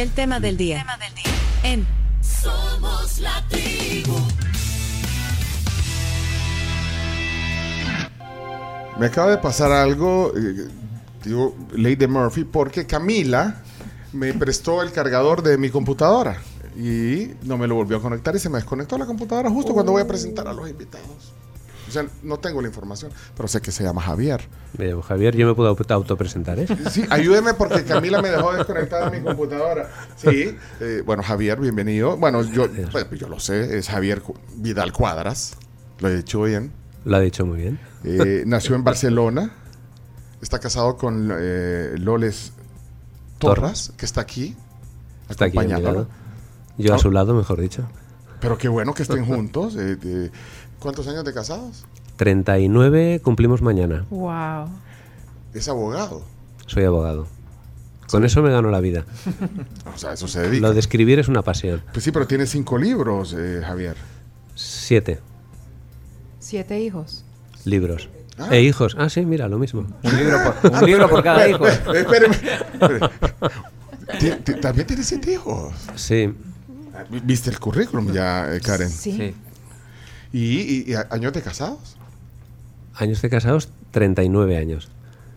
El tema del día. En Somos la tribu. Me acaba de pasar algo, eh, digo, ley de Murphy, porque Camila me prestó el cargador de mi computadora y no me lo volvió a conectar y se me desconectó la computadora justo cuando voy a presentar a los invitados. O sea, no tengo la información, pero sé que se llama Javier. Me llamo Javier, yo me puedo auto- autopresentar, ¿eh? Sí, ayúdeme porque Camila me dejó desconectada mi computadora. Sí, eh, bueno, Javier, bienvenido. Bueno, yo, pues, yo lo sé, es Javier Vidal Cuadras, lo he dicho bien. Lo ha dicho muy bien. Eh, nació en Barcelona, está casado con eh, Loles Torras, que está aquí, Está aquí acompañándolo. lado. Yo a su lado, mejor dicho. Pero qué bueno que estén juntos. eh, de- ¿Cuántos años de casados? 39 cumplimos mañana. Wow. Es abogado. Soy abogado. Con eso me gano la vida. O sea, eso se dedica. Lo de escribir es una pasión. Pues sí, pero tiene cinco libros, eh, Javier. Siete Siete hijos. libros. Ah. E hijos. Ah, sí, mira, lo mismo. Un libro por, un libro por cada hijo. Espéreme. También tiene siete hijos. Sí, ¿Viste el currículum ya, eh, Karen? Sí. Sí. ¿Y, y- y años de casados? años de casados, 39 años.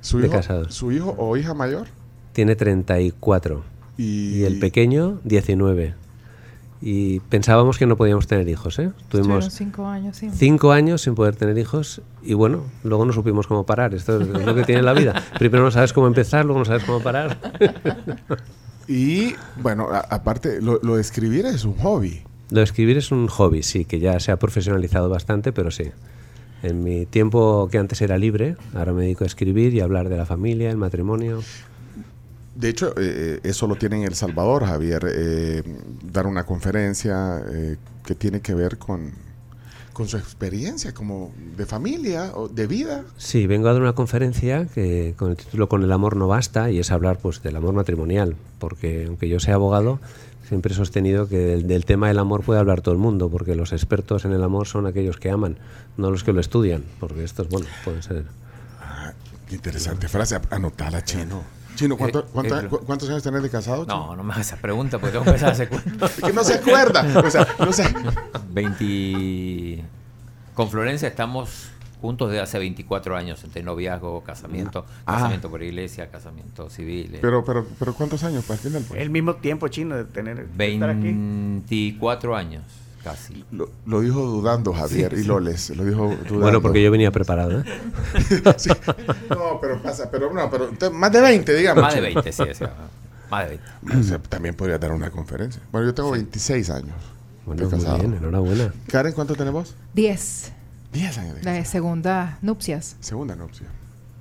¿Su De hijo, casados. ¿Su hijo o hija mayor? Tiene 34. Y, Y el pequeño, 19. Y pensábamos que no podíamos tener hijos, ¿eh? Tuvimos cinco años sin. cinco años sin poder tener hijos y bueno, luego no supimos cómo parar. Esto es lo que tiene la vida. Primero no sabes cómo empezar, luego no sabes cómo parar. Y bueno, a- aparte, lo, lo de escribir es un hobby. Lo de escribir es un hobby, sí, que ya se ha profesionalizado bastante, pero sí. En mi tiempo que antes era libre, ahora me dedico a escribir y a hablar de la familia, el matrimonio. De hecho, eh, eso lo tiene en El Salvador, Javier. eh, dar una conferencia eh, que tiene que ver con, con su experiencia como de familia o de vida. Sí, vengo a dar una conferencia que con el título Con el amor no basta y es hablar pues del amor matrimonial, porque aunque yo sea abogado, siempre he sostenido que del, del tema del amor puede hablar todo el mundo, porque los expertos en el amor son aquellos que aman, no los que lo estudian, porque estos, bueno, pueden ser... Ah, qué interesante frase. Anotala, Chino. Chino, ¿cuánto- Eh, cuánto- eh, cu- ¿cuántos años tenés de casado? Chino? No, no me hagas esa pregunta porque tengo que empezar hace cuánto. Es que no se acuerda. O sea, no sé. 20. Con Florencia estamos juntos desde hace 24 años, entre noviazgo, casamiento, Ah. casamiento por iglesia, casamiento civil. eh. Pero, pero, pero ¿cuántos años para el final? pues? El mismo tiempo chino de tener de estar aquí. 24 años, casi. Lo, lo dijo dudando Javier y Loles. Lo dijo dudando. Bueno, porque yo venía preparado. ¿eh? Sí. No, pero pasa, pero no, pero más de 20, digamos. Más de 20, sí, sí, más de 20. O sea, también podría dar una conferencia. Bueno, yo tengo 26 años. Bueno, muy bien, enhorabuena. Karen, ¿cuánto tenemos? Diez. 10 años de La de segunda nupcias. segunda nupcia.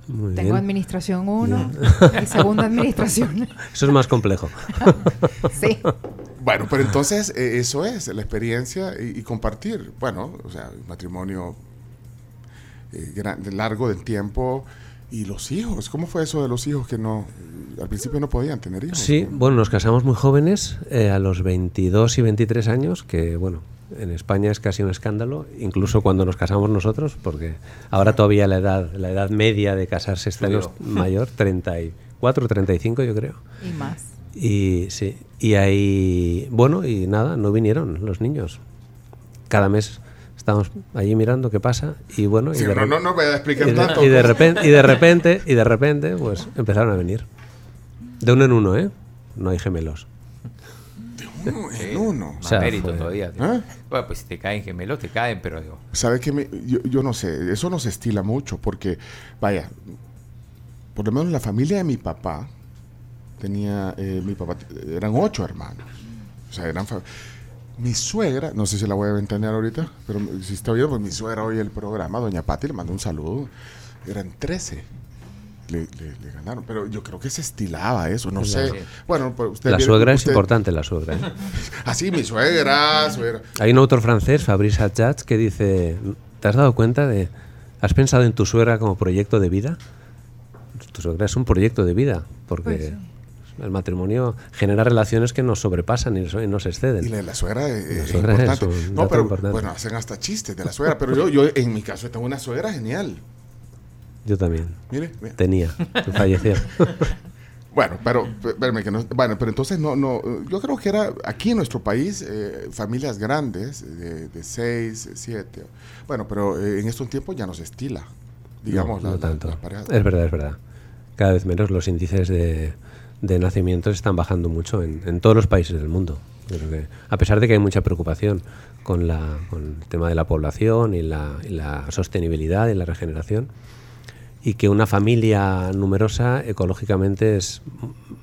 Muy Tengo bien. administración 1 y segunda administración. Eso es más complejo. sí. Bueno, pero entonces eh, eso es la experiencia y, y compartir. Bueno, o sea, un matrimonio eh, gran- largo del tiempo y los hijos. ¿Cómo fue eso de los hijos que no, al principio no podían tener hijos? Sí, bueno, nos casamos muy jóvenes, eh, a los 22 y 23 años, que bueno, en España es casi un escándalo, incluso cuando nos casamos nosotros, porque ahora todavía la edad, la edad media de casarse está en los- Subió. mayor, 34, 35 yo creo. Y más. Y sí, y ahí, bueno, y nada, no vinieron los niños. Cada mes estábamos allí mirando qué pasa y bueno, y Sí, de no, no, no voy a explicar y de, tanto. y de repente, y de repente, y de repente, pues empezaron a venir. De uno en uno, ¿eh? No hay gemelos. Uno en uno. Más O sea, mérito fue- todavía. ¿Eh? Bueno, pues si te caen gemelos, te caen, pero digo, ¿Sabe qué? me- yo, yo no sé, eso no se estila mucho porque, vaya, por lo menos la familia de mi papá tenía, eh, mi papá, eran ocho hermanos. O sea, eran... fa- Mi suegra, no sé si la voy a entender ahorita, pero si está oyendo, pues mi suegra oye el programa, doña Pati, le mandó un saludo. Eran 13. Le, le- le ganaron, pero yo creo que se estilaba eso, no sé. Sí. Bueno, pues usted La viene- suegra es importante, la suegra. ¿eh? Ah, sí, mi suegra, suegra. Hay un autor francés, Fabrice Atjat, que dice, ¿te has dado cuenta de, has pensado en tu suegra como proyecto de vida? Tu suegra es un proyecto de vida, porque el matrimonio genera relaciones que nos sobrepasan y no- y nos Y exceden. la de la suegra es, es suegra es importante. un no, pero importante. bueno, hacen hasta chistes de la suegra, pero yo, yo en mi caso tengo una suegra genial. Yo también. Mire, mire. Tenía, falleció. Bueno, pero, espérame que no, bueno, pero entonces no, no, yo creo que era aquí en nuestro país eh, familias grandes de, de seis, siete, bueno, pero eh, en estos tiempos ya no se estila, digamos, no, la- no tanto. Es verdad, es verdad. Cada vez menos los índices de, de nacimientos están bajando mucho en, en todos los países del mundo. Creo que, a pesar de que hay mucha preocupación con, la, con el tema de la población y la, y la sostenibilidad y la regeneración, y que una familia numerosa ecológicamente es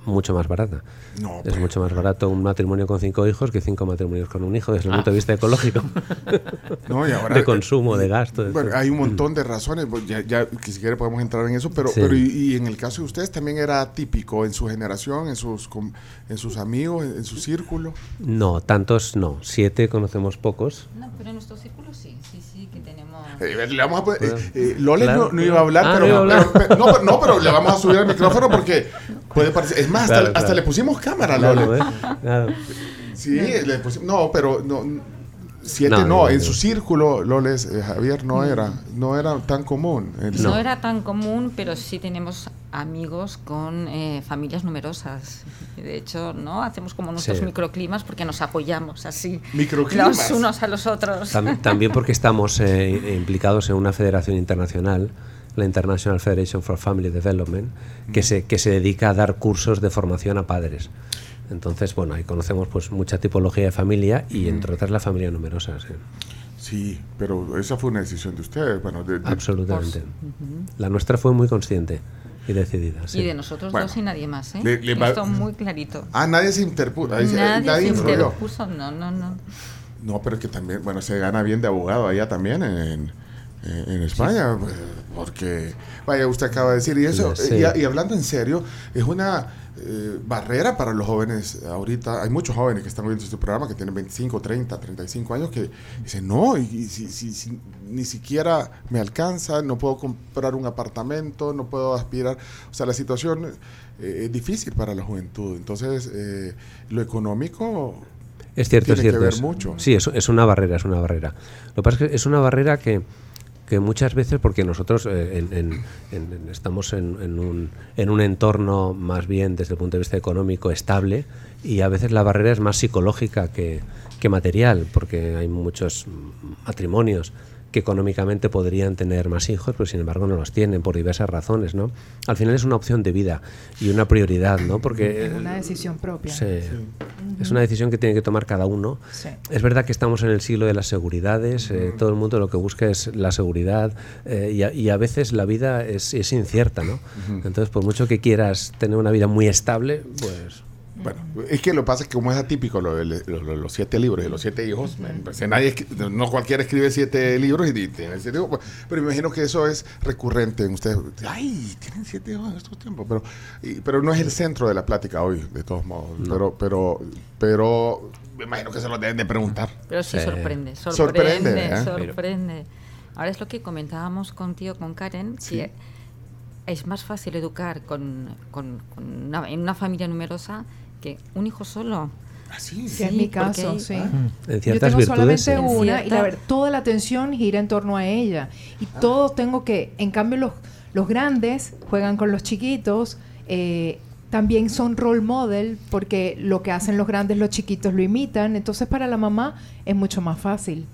mucho más barata. No, es pues. mucho más barato un matrimonio con cinco hijos que cinco matrimonios con un hijo desde el Ah. punto de vista ecológico. No, y ahora- de consumo, de gasto. de Bueno, todo. hay un montón de razones, pues, ya, ya que si quiere podemos entrar en eso, pero, Sí. pero y, y en el caso de ustedes también era típico en su generación, en sus, com- en sus amigos, en, en su círculo. No, tantos no. Siete conocemos pocos. No, pero en nuestro círculo Eh, le vamos a poner- eh, eh, Lole Claro, no, no iba a hablar, Ah, pero, no a hablar. pero- pero- no, no, pero le vamos a subir el micrófono porque puede parecer. Es más, hasta, Claro, hasta claro. le pusimos cámara, Claro, Lole. ¿eh? Claro. Sí, le pusimos. No, pero no. Siete No, no, no, en su círculo, Loles, eh, Javier, no era, no era tan común. El- No. era tan común, pero sí tenemos amigos con eh, familias numerosas. De hecho, ¿no? Hacemos como nuestros Sí. microclimas porque nos apoyamos así. Microclimas. Los unos a los otros. Tam- también porque estamos eh, implicados en una federación internacional, la International Federation for Family Development, que se, que se dedica a dar cursos de formación a padres. Entonces, bueno, ahí conocemos pues mucha tipología de familia y entre otras la familia numerosa. sí. Sí, pero esa fue una decisión de ustedes. Bueno, de- de- Absolutamente. La nuestra fue muy consciente y decidida. sí. Y de nosotros Bueno. dos y nadie más, ¿eh? Le- le va- Esto muy clarito. Ah, nadie se interpuso. nadie, se interpuso, no, no, no. No, pero es que también, bueno, se gana bien de abogado allá también en, en- en España, pues, porque, vaya, usted acaba de decir, y eso, Sí. y, y hablando en serio, es una eh, barrera para los jóvenes ahorita. Hay muchos jóvenes que están viendo este programa que tienen 25, 30, 35 años que dicen, no, y, y si, si- si ni siquiera me alcanza, no puedo comprar un apartamento, no puedo aspirar. O sea, la situación eh, es difícil para la juventud. Entonces, eh, lo económico Es cierto, es tiene que cierto. ver es- mucho. Sí, es, es una barrera, es una barrera. Lo que pasa es que es una barrera que, que muchas veces, porque nosotros eh, en- estamos un, en un entorno más bien desde el punto de vista económico estable y a veces la barrera es más psicológica que, material, porque hay muchos matrimonios que económicamente podrían tener más hijos, pero sin embargo no los tienen por diversas razones, ¿no? Al final es una opción de vida y una prioridad, ¿no? Porque Es una decisión propia. Sí. Es una decisión que tiene que tomar cada uno. Sí. Es verdad que estamos en el siglo de las seguridades, eh, todo el mundo lo que busca es la seguridad eh, y, a, y a veces la vida es, es incierta, ¿no? Entonces, por mucho que quieras tener una vida muy estable, pues... Bueno, es que lo que pasa es que como es atípico lo lo- lo- los siete libros y los siete hijos, pues, nadie no cualquiera escribe siete libros y tiene siete hijos, pues, pero me imagino que eso es recurrente en ustedes. Ay, tienen siete hijos en estos tiempos, pero, y- pero no es el centro de la plática hoy, de todos modos. Pero, pero, pero me imagino que se lo deben de preguntar. Pero sí Sí. sorprende, Sorprende, sorprende, ¿eh? sorprende. Ahora es lo que comentábamos contigo, con Karen, Sí. que es más fácil educar con, con- con una, en una familia numerosa que un hijo solo. Así. Que es mi caso, hay- sí. En Yo ciertas tengo virtudes... solamente sí. una y la ver- toda la atención gira en torno a ella. Y todo tengo que, en cambio los, los grandes juegan con los chiquitos, eh, también son role model porque lo que hacen los grandes los chiquitos lo imitan, entonces para la mamá es mucho más fácil.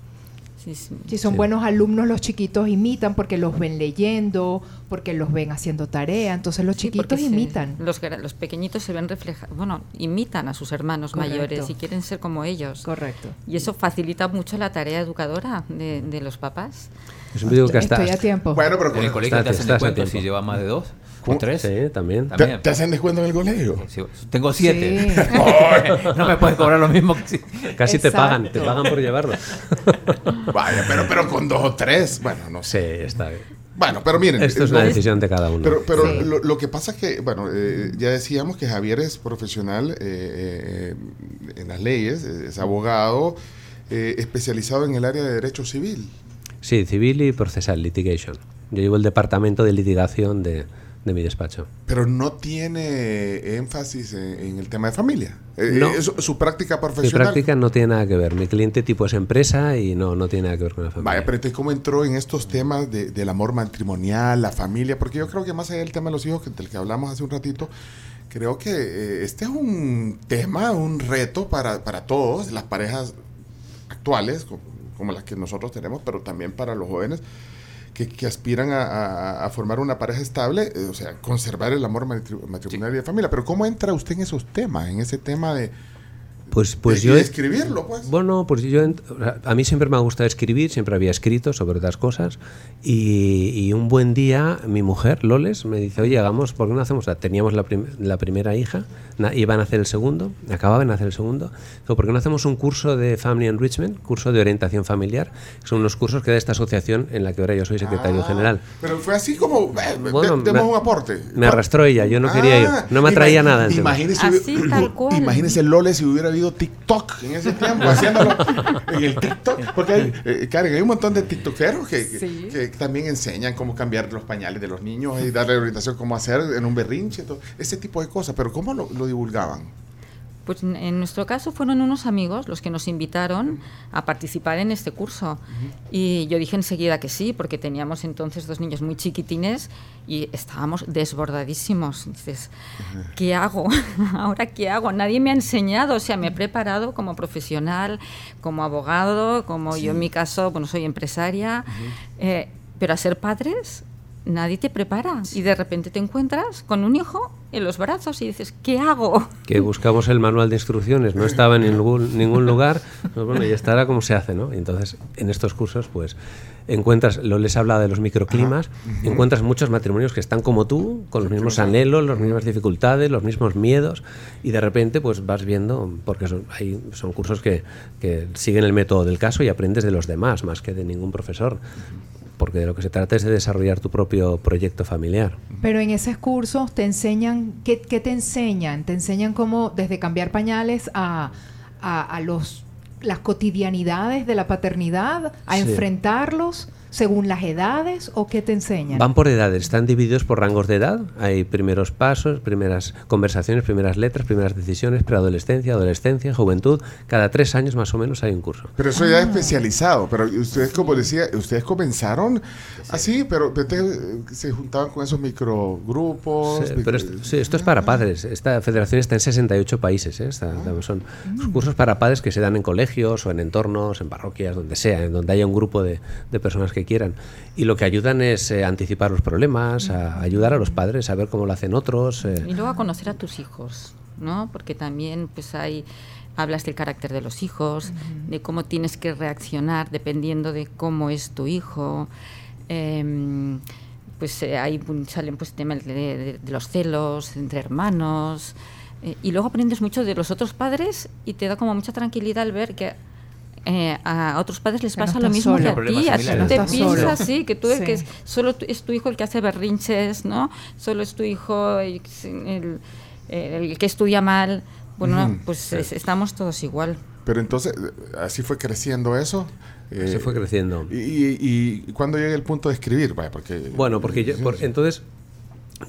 Sí, sí. Si son Sí. buenos alumnos, los chiquitos imitan porque los ven leyendo, porque los ven haciendo tarea, entonces los chiquitos se- imitan. los, los pequeños se ven reflejados, bueno, imitan a sus hermanos Correcto. mayores y quieren ser como ellos. Correcto. Y eso facilita mucho la tarea educadora de, de los papás. Siempre digo que hasta... Estoy a tiempo. Bueno, pero En el colegio te hacen descuento si llevas más de dos. O tres. Sí, también. ¿te, También. te hacen descuento en el colegio? Sí, tengo siete. Sí. no me puedes cobrar lo mismo que si. Casi te pagan, te pagan por llevarlo. Vaya, pero, pero con dos o tres, bueno, no sé. Sí, está bien. Bueno, pero miren. Esto es una decisión de cada uno. Pero, pero Sí. lo, lo que pasa es que, bueno, eh, ya decíamos que Javier es profesional eh, eh, en las leyes, es abogado eh, especializado en el área de derecho civil. Sí, civil y procesal, litigation. Yo llevo el departamento de litigación de, de mi despacho. Pero no tiene énfasis en, en el tema de familia. Eh, No. es su práctica Mi profesional. práctica no tiene nada que ver. Mi cliente tipo es empresa y no, no tiene nada que ver con la familia. Vaya, pero entonces, ¿cómo entró en estos temas de- del amor matrimonial, la familia? Porque yo creo que más allá del tema de los hijos, que, del que hablamos hace un ratito, creo que eh, este es un tema, un reto para, para todos, las parejas actuales, como, como las que nosotros tenemos, pero también para los jóvenes que, que aspiran a, a- a formar una pareja estable, eh, o sea, conservar el amor matri- matrimonial y de familia. Pero ¿cómo entra usted en esos temas, en ese tema de, Pues, pues yo... escribirlo? Pues? Bueno, pues yo, a mí siempre me ha gustado escribir, siempre había escrito sobre otras cosas y, y un buen día mi mujer, Loles, me dice, oye, hagamos, ¿por qué no hacemos? O sea, teníamos la, prim- la primera hija, na- iban a hacer el segundo, acababan de hacer el segundo, digo, ¿por qué no hacemos un curso de Family Enrichment, curso de orientación familiar? Son unos cursos que da esta asociación en la que ahora yo soy secretario Ah, general. Pero fue así como, eh, Bueno, de- demos me- un aporte. me arrastró ella, yo no quería ir, no me atraía nada. Imagínese, Así, tal cual. imagínese Lole si hubiera TikTok en ese tiempo, haciéndolo en el TikTok. Porque hay, eh, Karen, hay un montón de TikTokeros que, que- que también enseñan cómo cambiar los pañales de los niños y darle orientación cómo hacer en un berrinche, todo, ese tipo de cosas. Pero ¿cómo lo, lo divulgaban? Pues en- nuestro caso fueron unos amigos los que nos invitaron a participar en este curso. Y yo dije enseguida que sí, porque teníamos entonces dos niños muy chiquitines y estábamos desbordadísimos. Dices, ¿qué hago? ¿Ahora qué hago? Nadie me ha enseñado, o sea, me he preparado como profesional, como abogado, como yo en mi caso, bueno, soy empresaria, eh, pero a ser padres nadie te prepara. Y de repente te encuentras con un hijo en los brazos y dices, ¿qué hago? que buscamos el manual de instrucciones, no estaba en ningún, ningún lugar, pues bueno, ya estará como se hace, ¿no? Y entonces, en estos cursos, pues, encuentras, lo les habla de los microclimas, encuentras muchos matrimonios que están como tú, con los mismos anhelos, las mismas dificultades, los mismos miedos, y de repente, pues, vas viendo, porque son, hay, son cursos que, que siguen el método del caso y aprendes de los demás, más que de ningún profesor. Porque de lo que se trata es de desarrollar tu propio proyecto familiar. Pero en esos cursos te enseñan, ¿qué, qué te enseñan? Te enseñan cómo desde cambiar pañales a, a, a los, las cotidianidades de la paternidad, a Sí. enfrentarlos según las edades o qué te enseñan? Van por edades, están divididos por rangos de edad. Hay primeros pasos, primeras conversaciones, primeras letras, primeras decisiones, preadolescencia, adolescencia, juventud. Cada tres años más o menos hay un curso. Pero eso ya es especializado. Pero ustedes, como decía, ustedes comenzaron así, pero se juntaban con esos microgrupos. Sí, micro- pero esto, sí, esto es para padres. Esta federación está en 68 países. ¿eh? Está- son cursos para padres que se dan en colegios o en entornos, en parroquias, donde sea, en donde haya un grupo de, de personas que quieran. Y lo que ayudan es eh, anticipar los problemas, a ayudar a los padres a ver cómo lo hacen otros. eh. Y luego a conocer a tus hijos, ¿no? Porque también pues hay hablas del carácter de los hijos, de cómo tienes que reaccionar dependiendo de cómo es tu hijo. Em, pues eh, ahí salen pues temas de, de- de los celos entre hermanos. eh, y luego aprendes mucho de los otros padres y te da como mucha tranquilidad al ver que eh, a otros padres les Que no pasa lo mismo que a ti. A ti te No solo. piensas sí, que tú Sí. que es, solo es tu hijo el que hace berrinches, ¿no? Solo es tu hijo el, el- el que estudia mal. Bueno, Ujú. pues es- estamos todos igual. Pero entonces, eh, así fue creciendo eso. Se eh, fue creciendo. Y, y, y cuándo llega el punto de escribir? Vaya, porque, Bueno, porque yo- por- entonces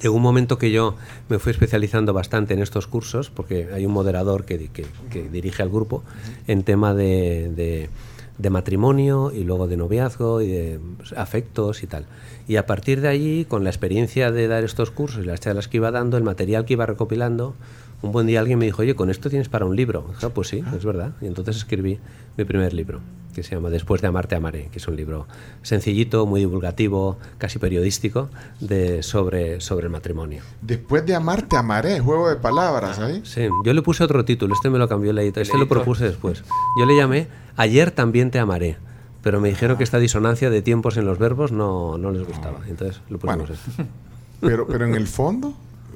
llegó un momento que yo me fui especializando bastante en estos cursos, porque hay un moderador que, di- que- que dirige al grupo en tema de, de- de matrimonio y luego de noviazgo y de afectos y tal. Y a partir de allí, con la experiencia de dar estos cursos y las charlas que iba dando, el material que iba recopilando, un buen día alguien me dijo, oye, con esto tienes para un libro. Dije, "Ah, pues sí, es verdad. Y entonces escribí mi primer libro, que se llama Después de amarte, amaré, que es un libro sencillito, muy divulgativo, casi periodístico, de, sobre, sobre el matrimonio. Después de amarte, amaré, juego de palabras ahí. Sí, yo le puse otro título, este me lo cambió el editor, este lo propuse después. Yo le llamé Ayer también te amaré, pero me dijeron que esta disonancia de tiempos en los verbos no, no les gustaba, entonces lo pusimos Bueno. este. Pero, pero en el fondo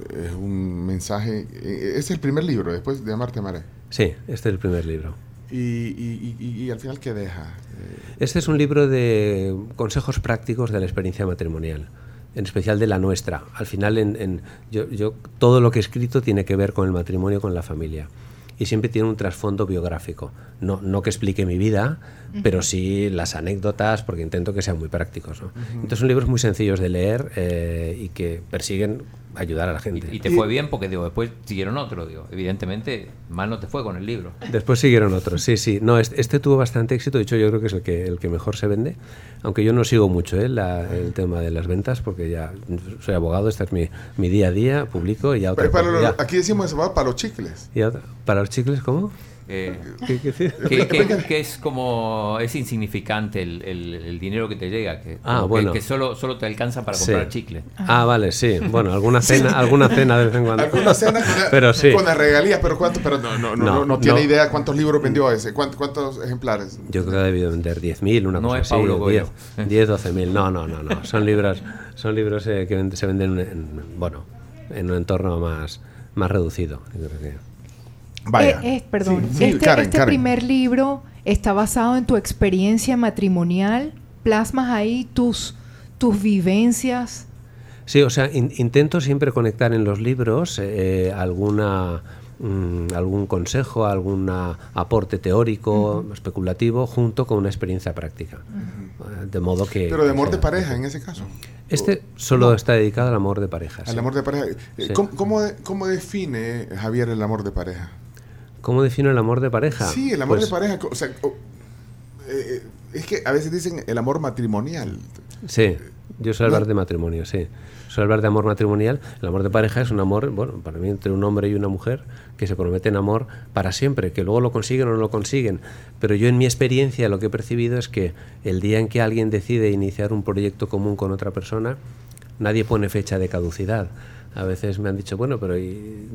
es un mensaje. eh, Es el primer libro, después de amarte, amaré. Sí, este es el primer libro. Y, y, y, y al final, ¿qué deja? Eh, Este es un libro de consejos prácticos de la experiencia matrimonial, en especial de la nuestra. Al final, en, en- yo, yo- todo lo que he escrito tiene que ver con el matrimonio, con la familia. Y siempre tiene un trasfondo biográfico. No, no que explique mi vida, pero sí las anécdotas, porque intento que sean muy prácticos. ¿no? Entonces son libros muy sencillos de leer eh, y que persiguen ayudar a la gente. Y, te fue bien porque digo, después siguieron otro, digo. Evidentemente, mal no te fue con el libro. Después siguieron otros, sí, sí. No, este, este, tuvo bastante éxito, de hecho yo creo que es el que, el que mejor se vende, aunque yo no sigo mucho ¿eh? el tema de las ventas porque ya soy abogado, este es mi, mi día a día, publico y ya otra para Aquí decimos para los chicles. Y ¿Para los chicles cómo? Eh, que, es como es insignificante el, dinero que te llega que, ah, bueno. que, solo solo te alcanza para comprar chicle. Ah vale sí. Bueno alguna cena alguna cena de vez en cuando. Alguna cena pero sí. con las regalías pero cuánto pero no no no, no, tiene idea cuántos libros vendió ese. Cuántos, ejemplares yo creo que ha debido vender 10.000 una cosa es así, Paulo 10, 10 12.000 no no no no. Son libros son libros eh, que se venden en, bueno en un entorno más más reducido yo creo que Vaya. Eh, eh, perdón, este, este primer libro está basado en tu experiencia matrimonial. Plasmas ahí tus, tus vivencias. Sí, o sea, intento siempre conectar en los libros eh, alguna mm, algún consejo, algún aporte teórico, especulativo, junto con una experiencia práctica. De modo que. Pero de amor de pareja en ese caso. Este solo está dedicado al amor de pareja. Al amor de pareja. ¿Cómo define Javier el amor de pareja? ¿Cómo defino el amor de pareja? Sí, el amor de pues pareja. O sea, eh, es que a veces dicen el amor matrimonial. Sí, yo soy hablar de matrimonio, sí. Soy hablar de amor matrimonial. El amor de pareja es un amor, bueno, para mí entre un hombre y una mujer que se prometen amor para siempre, que luego lo consiguen o no lo consiguen. Pero yo en mi experiencia lo que he percibido es que el día en que alguien decide iniciar un proyecto común con otra persona, nadie pone fecha de caducidad a veces me han dicho, bueno, pero y,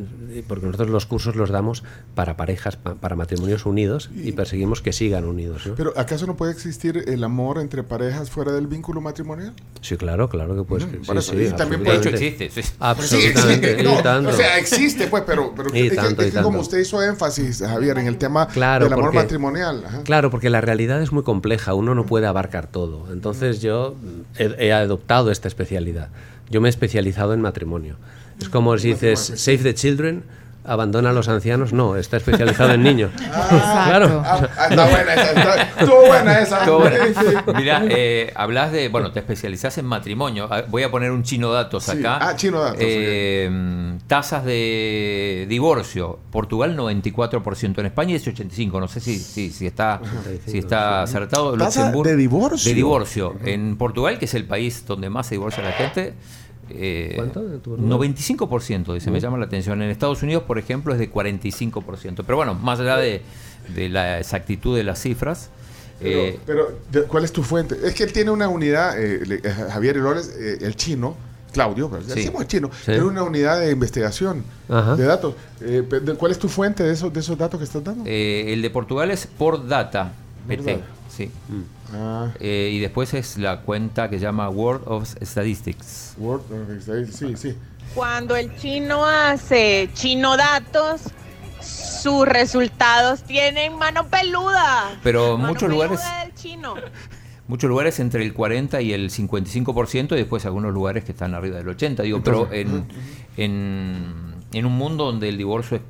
porque nosotros los cursos los damos para parejas, para matrimonios unidos y, perseguimos que sigan unidos. ¿Pero acaso no puede existir el amor entre parejas fuera del vínculo matrimonial? Sí, claro, claro que puede. Mm, sí, y también puede, de hecho existe. Sí. Absolutamente. o sea, existe, pues, pero, pero es, que, como usted hizo énfasis, Javier, en el tema del amor matrimonial. Claro, porque la realidad es muy compleja, uno no puede abarcar todo. Entonces yo he adoptado esta especialidad. Yo me he especializado en matrimonio. Es como si dices Save the Children, abandona a los ancianos, no, está especializado en niños. Ah, claro. Ah, ah, está buena esa, estuvo buena esa. Mira, eh, hablas de, bueno, te especializas en matrimonio. Voy a poner un chino datos acá. Ah, chino datos. Eh, tasas de divorcio. Portugal 94%, en España es 85%. No sé si, si, si está, si está acertado. de divorcio? De divorcio. En Portugal, que es el país donde más se divorcia la gente, eh, ¿Cuánto? 95%, dice, me llama la atención. En Estados Unidos, por ejemplo, es de 45%. Pero bueno, más allá de, la exactitud de las cifras. Pero, eh, ¿cuál es tu fuente? Es que él tiene una unidad, eh, eh Javier Lores, el chino, Claudio, pero decimos chino, tiene una unidad de investigación de datos. ¿Cuál es tu fuente de esos, de esos datos que estás dando? el de Portugal es por data, PT, sí. Mm. Ah. Eh, y después es la cuenta que llama World of Statistics. World of Statistics, sí, sí. Cuando el chino hace chino datos, sus resultados tienen mano peluda. Pero muchos lugares. Muchos lugares entre el 40 y el 55% y después algunos lugares que están arriba del 80. Digo, pero en, en, en un mundo donde el divorcio es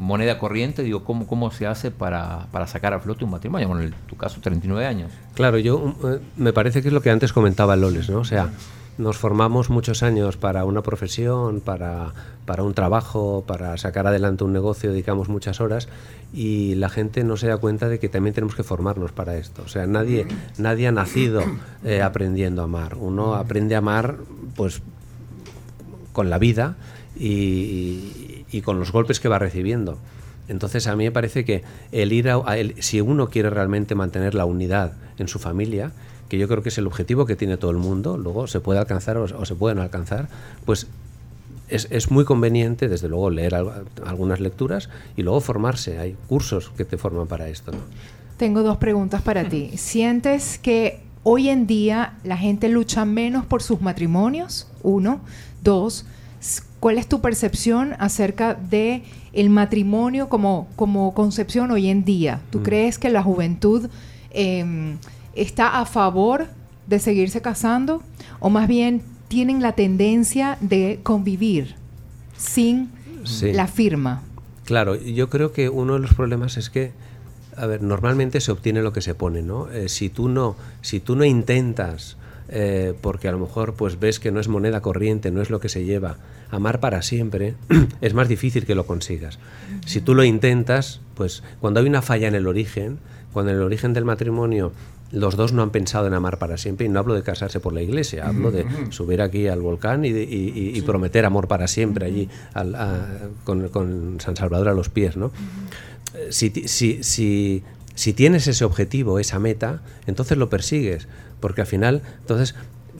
moneda corriente, digo, ¿cómo, cómo se hace para, para sacar a flote un matrimonio? Bueno, en tu caso, 39 años. Claro, yo eh, me parece que es lo que antes comentaba Loles, ¿no? O sea, nos formamos muchos años para una profesión, para, para un trabajo, para sacar adelante un negocio, dedicamos muchas horas y la gente no se da cuenta de que también tenemos que formarnos para esto. O sea, nadie, nadie ha nacido eh, aprendiendo a amar. Uno aprende a amar, pues, con la vida y y con los golpes que va recibiendo. Entonces a mí me parece que el ir a, si uno quiere realmente mantener la unidad en su familia, que yo creo que es el objetivo que tiene todo el mundo, luego se puede alcanzar o, se pueden alcanzar, pues es, es, muy conveniente, desde luego, leer algunas lecturas y luego formarse. Hay cursos que te forman para esto. Tengo dos preguntas para ti. ¿Sientes que hoy en día la gente lucha menos por sus matrimonios? Uno. Dos, ¿Cuál es tu percepción acerca de el matrimonio como, como concepción hoy en día? ¿Tú mm. crees que la juventud em, está a favor de seguirse casando o más bien tienen la tendencia de convivir sin la firma? Claro, yo creo que uno de los problemas es que a ver, normalmente se obtiene lo que se pone, ¿no? Eh, si tú no, si tú no intentas eh, porque a lo mejor pues ves que no es moneda corriente, no es lo que se lleva. Amar para siempre es más difícil que lo consigas. Si tú lo intentas, pues cuando hay una falla en el origen, cuando en el origen del matrimonio los dos no han pensado en amar para siempre, y no hablo de casarse por la iglesia, hablo de subir aquí al volcán y, de- y- y prometer amor para siempre allí al- a- con, con San Salvador a los pies, ¿no? Si, si, si, tienes ese objetivo, esa meta, entonces lo persigues, porque al final, entonces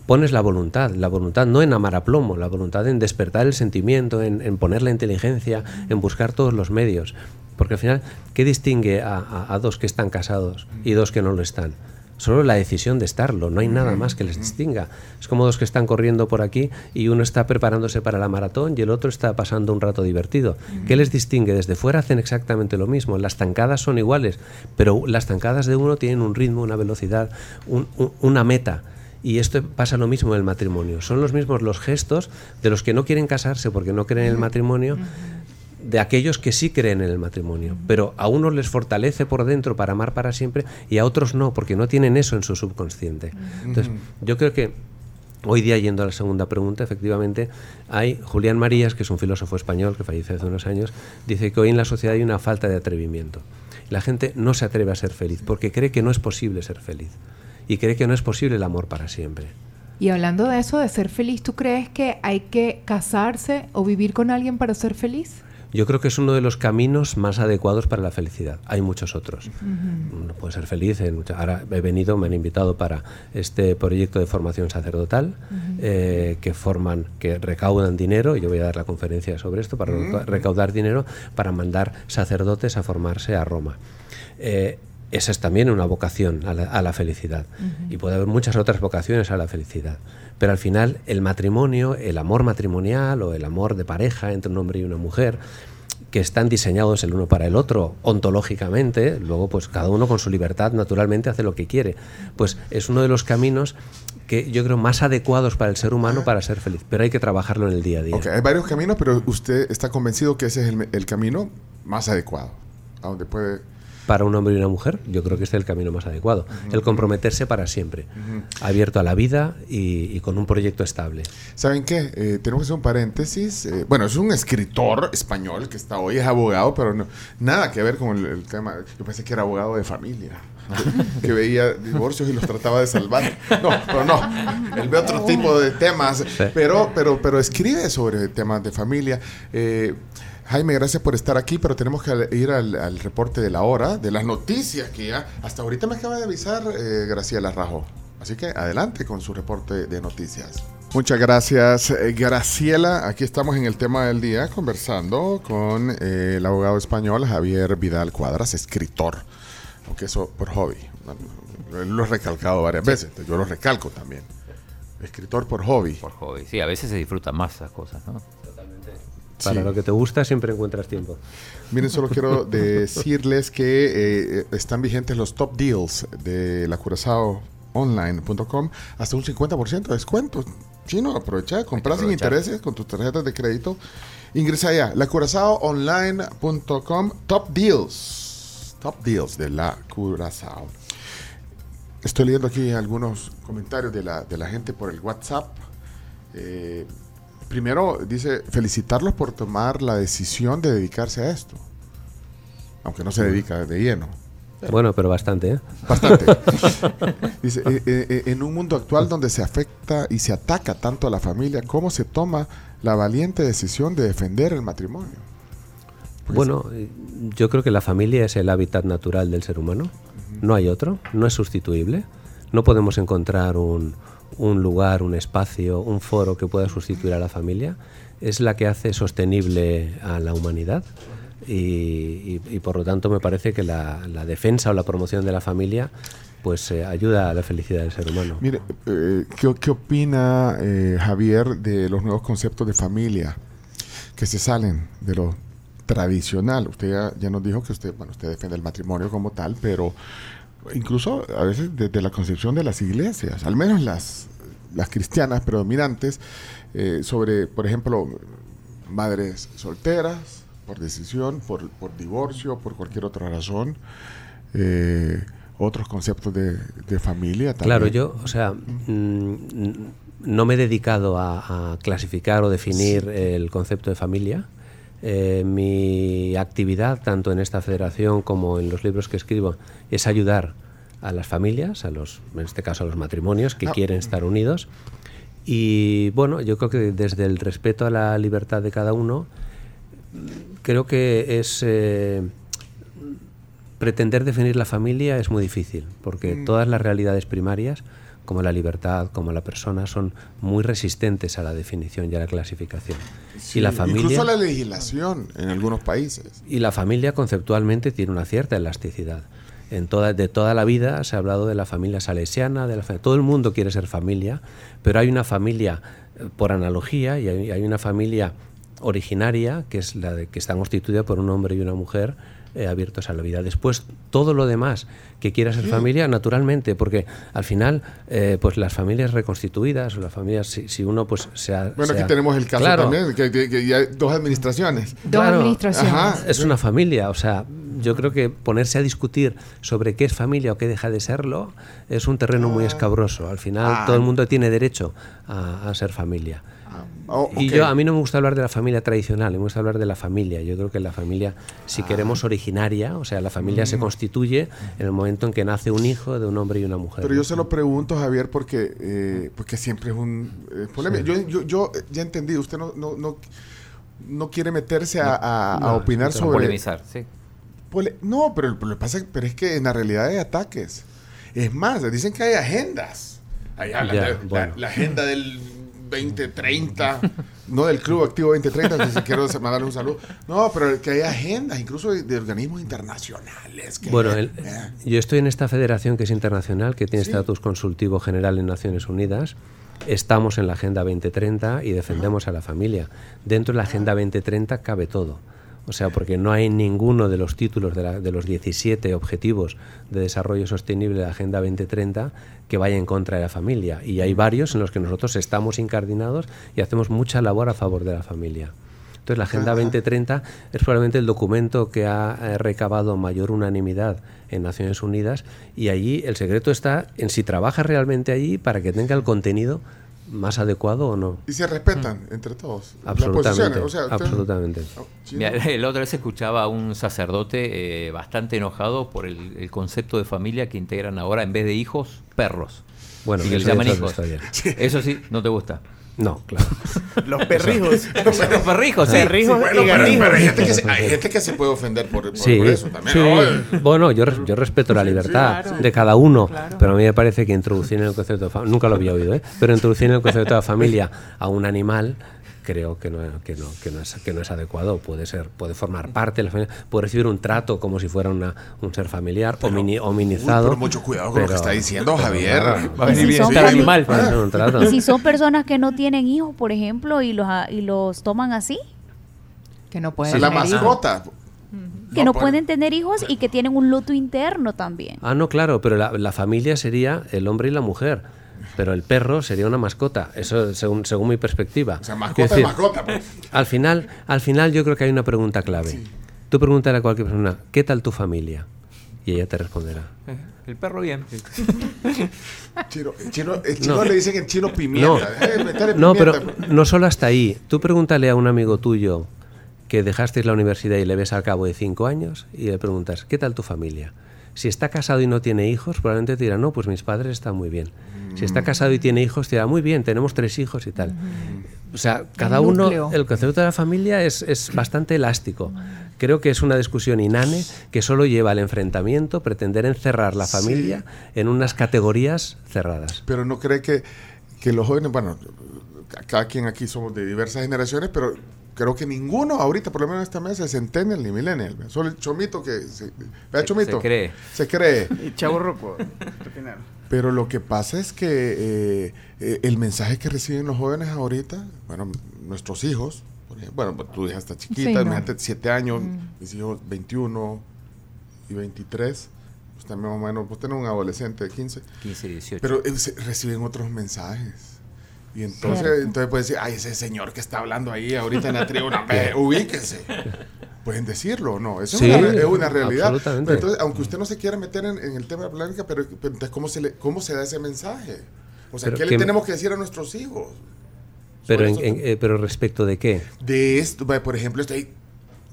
pones la voluntad, la voluntad no en amar a plomo, la voluntad en despertar el sentimiento, en, poner la inteligencia, en buscar todos los medios. Porque al final, ¿qué distingue a- a dos que están casados y dos que no lo están? Solo la decisión de estarlo, no hay nada más que les distinga. Es como dos que están corriendo por aquí y uno está preparándose para la maratón y el otro está pasando un rato divertido. ¿Qué les distingue? Desde fuera hacen exactamente lo mismo. Las tancadas son iguales, pero las tancadas de uno tienen un ritmo, una velocidad, un- un- una meta. Y esto pasa lo mismo en el matrimonio. Son los mismos los gestos de los que no quieren casarse porque no creen en el matrimonio, de aquellos que sí creen en el matrimonio. Pero a unos les fortalece por dentro para amar para siempre y a otros no, porque no tienen eso en su subconsciente. Entonces, yo creo que hoy día, yendo a la segunda pregunta, efectivamente, hay Julián Marías, que es un filósofo español que falleció hace unos años, dice que hoy en la sociedad hay una falta de atrevimiento. La gente no se atreve a ser feliz porque cree que no es posible ser feliz y cree que no es posible el amor para siempre. Y hablando de eso, de ser feliz, ¿tú crees que hay que casarse o vivir con alguien para ser feliz? Yo creo que es uno de los caminos más adecuados para la felicidad. Hay muchos otros. Uno puede ser feliz. En mucha- ahora he venido, me han invitado para este proyecto de formación sacerdotal eh, que forman, que recaudan dinero. y Yo voy a dar la conferencia sobre esto para reca- recaudar dinero para mandar sacerdotes a formarse a Roma. Eh, esa es también una vocación a la, a la felicidad. Y puede haber muchas otras vocaciones a la felicidad. Pero al final el matrimonio, el amor matrimonial o el amor de pareja entre un hombre y una mujer, que están diseñados el uno para el otro ontológicamente, luego pues cada uno con su libertad naturalmente hace lo que quiere, pues es uno de los caminos que yo creo más adecuados para el ser humano para ser feliz, pero hay que trabajarlo en el día a día. Ok, hay varios caminos, pero usted está convencido que ese es el, el camino más adecuado. A donde puede. Para un hombre y una mujer, yo creo que este es el camino más adecuado. El comprometerse para siempre, abierto a la vida y, y con un proyecto estable. ¿Saben qué? Eh, tenemos que hacer un paréntesis. Eh, bueno, es un escritor español que está hoy, es abogado, pero no, nada que ver con el, el tema. Yo pensé que era abogado de familia. Que, que veía divorcios y los trataba de salvar. No, pero no. Él ve otro tipo de temas. Pero, pero, pero escribe sobre temas de familia. Eh, Jaime, gracias por estar aquí, pero tenemos que ir al, al reporte de la hora, de las noticias que ya hasta ahorita me acaba de avisar eh, Graciela Rajo. Así que adelante con su reporte de noticias. Muchas gracias, eh, Graciela. Aquí estamos en el tema del día conversando con eh, el abogado español Javier Vidal Cuadras, escritor, aunque eso por hobby. Lo he recalcado varias veces, yo lo recalco también. Escritor por hobby. Por hobby. Sí, a veces se disfrutan más esas cosas, ¿no? Para Sí. lo que te gusta siempre encuentras tiempo. Miren, solo quiero decirles que eh, están vigentes los top deals de la Online.com hasta un 50% de descuento. Chino, aprovecha, comprar sin intereses con tus tarjetas de crédito. Ingresa allá, lacurazaoonline.com, top deals. Top deals de la Curazao. Estoy leyendo aquí algunos comentarios de la, de la gente por el WhatsApp. Eh, primero dice felicitarlos por tomar la decisión de dedicarse a esto. Aunque no se dedica de lleno. Bueno, pero bastante, ¿eh? Bastante. Dice, eh, eh, eh, en un mundo actual donde se afecta y se ataca tanto a la familia, ¿cómo se toma la valiente decisión de defender el matrimonio? Porque Bueno, yo creo que la familia es el hábitat natural del ser humano. No hay otro, no es sustituible. No podemos encontrar un, un lugar, un espacio, un foro que pueda sustituir a la familia. Es la que hace sostenible a la humanidad. Y, por lo tanto me parece que la, la defensa o la promoción de la familia pues eh, ayuda a la felicidad del ser humano. Mire, eh, ¿qué, qué opina eh, Javier de los nuevos conceptos de familia que se salen de lo tradicional? Usted ya, ya nos dijo que usted, bueno, usted defiende el matrimonio como tal, pero incluso a veces desde la concepción de las iglesias, al menos las, las cristianas predominantes, eh, sobre, por ejemplo, madres solteras, por decisión, por, por divorcio, por cualquier otra razón, eh, otros conceptos de, de familia también. Claro, yo, o sea, mm, no me he dedicado a, a clasificar o definir el concepto de familia. Eh, mi actividad, tanto en esta federación como en los libros que escribo, es ayudar a las familias, a los, en este caso a los matrimonios que quieren estar unidos. Y bueno, yo creo que desde el respeto a la libertad de cada uno, creo que es eh, pretender definir la familia es muy difícil, porque Mm. todas las realidades primarias, como la libertad, como la persona, son muy resistentes a la definición y a la clasificación. y la Sí, familia Incluso la legislación en algunos países. y la familia conceptualmente tiene una cierta elasticidad. En toda, de toda la vida se ha hablado de la familia salesiana, de la todo el mundo quiere ser familia, pero hay una familia eh, por analogía y hay, hay una familia originaria que es la de, que está constituida por un hombre y una mujer eh, abiertos a la vida. Después todo lo demás que quiera ser familia, naturalmente, porque al final, eh, pues las familias reconstituidas o las familias, si, si uno pues se ha- Bueno, se aquí ha- tenemos el caso Claro. también, que, que- que ya hay dos administraciones. Dos administraciones. Ajá. Es una familia, o sea, yo creo que ponerse a discutir sobre qué es familia o qué deja de serlo es un terreno muy escabroso. Al final, Ah. todo el mundo tiene derecho a, a ser familia. Oh, Y yo a mí no me gusta hablar de la familia tradicional, me gusta hablar de la familia. Yo creo que la familia, si queremos originaria, o sea, la familia se Mm. constituye en el momento en que nace un hijo de un hombre y una mujer. Pero yo se lo pregunto, Javier, porque, eh, porque siempre es un eh, polémico. Yo, yo, yo ya entendí, usted no, no, no, no quiere meterse a, a- a No, opinar no, sobre... Polemizar, sí. Pole- no, pero lo que pasa pero es que en la realidad hay ataques. Es más, dicen que hay agendas. Ya, la, bueno. la agenda del 2030, no del Club Activo 2030, que si quiero mandarle un saludo. No, pero que hay agendas, incluso de, de organismos internacionales. que- Bueno, el- eh, yo estoy en esta federación que es internacional, que tiene Sí. estatus consultivo general en Naciones Unidas. Estamos en la Agenda 2030 y defendemos a la familia. Dentro de la Agenda 2030 cabe todo. O sea, porque no hay ninguno de los títulos de, la- de los 17 objetivos de desarrollo sostenible de la Agenda 2030 que vaya en contra de la familia. Y hay varios en los que nosotros estamos incardinados y hacemos mucha labor a favor de la familia. Entonces, la Agenda 2030 es probablemente el documento que ha eh, recabado mayor unanimidad en Naciones Unidas y allí el secreto está en si trabaja realmente allí para que tenga el contenido más adecuado o no. y se respetan entre todos. las Absolutamente. posiciones. O sea, absolutamente. El otra vez escuchaba a un sacerdote eh, bastante enojado por el, el concepto de familia que integran ahora en vez de hijos, perros. Bueno, y que le llaman hijos. Eso sí, no te gusta. No, claro. Los perrijos. Los perrijos, sí. Perrijos Bueno, y pero, gatijos. pero hay, gente que se, hay gente que se puede ofender por, por- Sí, por eso también. sí. ¿no? Bueno, yo, yo respeto la libertad claro. de cada uno, Claro. pero a mí me parece que introducir en el concepto de familia, nunca lo había oído, ¿eh? pero introducir en el concepto de familia a un animal creo que no, que no, que no, es, que no es adecuado. Puede ser, puede formar parte de la familia, puede recibir un trato como si fuera una, un ser familiar, Uy, hominizado. pero mucho cuidado con lo que está diciendo pero Javier. nada, Va a venir si bien son el fami- animal. puede ser un trato. Y si son personas que no tienen hijos, por ejemplo, y los, a- y los toman así, Que no pueden la tener hijos. mascota. que no, pueden tener hijos y que tienen un luto interno también. Ah, no, claro, pero la, la familia sería el hombre y la mujer. Pero el perro sería una mascota, eso según, según mi perspectiva. O sea, mascota es decir, mascota. pues. Al final, al final yo creo que hay una pregunta clave. Tú pregúntale a cualquier persona, ¿qué tal tu familia? Y ella te responderá. El perro bien. Chino, el chino, el chino No. le dicen el chino pimienta. Eh, métale No, pero pimienta, no solo hasta ahí. Tú pregúntale a un amigo tuyo que dejasteis la universidad y le ves al cabo de cinco años y le preguntas, ¿qué tal tu familia? Si está casado y no tiene hijos, probablemente te dirá, no, pues mis padres están muy bien. Si está casado y tiene hijos, te dirá, muy bien, tenemos tres hijos y tal. O sea, cada uno, núcleo. el concepto de la familia es, es bastante elástico. Creo que es una discusión inane que solo lleva al enfrentamiento, pretender encerrar la familia en unas categorías cerradas. Pero no cree que, que los jóvenes, bueno, ca- cada quien aquí somos de diversas generaciones, pero creo que ninguno ahorita, por lo menos en esta mesa, es centennial ni millennial. ¿ve? Solo el chomito que... Se, ¿Vea, chomito? se cree. Se cree. Y chavo roco. Pero lo que pasa es que eh, eh, el mensaje que reciben los jóvenes ahorita, bueno, nuestros hijos, por ejemplo, bueno, pues tu hija está chiquita, Sí, no. imagínate, 7 años, Mm. mis hijos 21 y 23, pues también más o menos, pues tener un adolescente de 15, 15, 18. pero eh, reciben otros mensajes. Y entonces, Cierto. entonces puede decir, ay, ese señor que está hablando ahí ahorita en la tribuna, ve, ubíquese. pueden decirlo o no. Eso Sí, es, una, es una realidad. absolutamente. Pero entonces, aunque usted no se quiera meter en, en el tema de la polémica, pero, pero entonces, ¿cómo se, le, ¿cómo se da ese mensaje? O sea, ¿qué le tenemos que decir a nuestros hijos? Pero, en- en- eh, pero respecto de qué? de esto, por ejemplo, este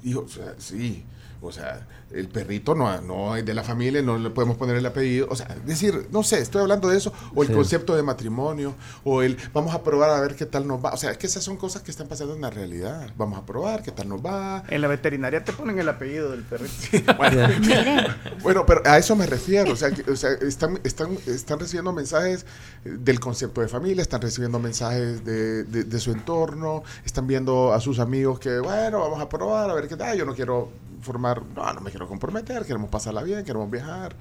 hijo, o sea, sí, o sea, el perrito no, no es de la familia, no le podemos poner el apellido, o sea, decir, no sé, estoy hablando de eso, o el Sí. concepto de matrimonio, o el vamos a probar a ver qué tal nos va, o sea, es que esas son cosas que están pasando en la realidad, vamos a probar qué tal nos va. En la veterinaria te ponen el apellido del perrito. Bueno, pero a eso me refiero, o sea, que- o sea, están, están, están recibiendo mensajes del concepto de familia, están recibiendo mensajes de, de- de su entorno, están viendo a sus amigos que, bueno, vamos a probar, a ver qué tal, yo no quiero formar, no, no me quiero comprometer, queremos pasarla bien, queremos viajar.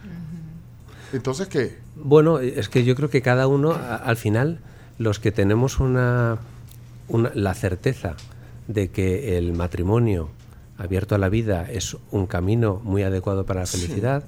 Entonces, ¿qué? Bueno, es que yo creo que cada uno, a- al final, los que tenemos una, una- la certeza de que el matrimonio abierto a la vida es un camino muy adecuado para la felicidad,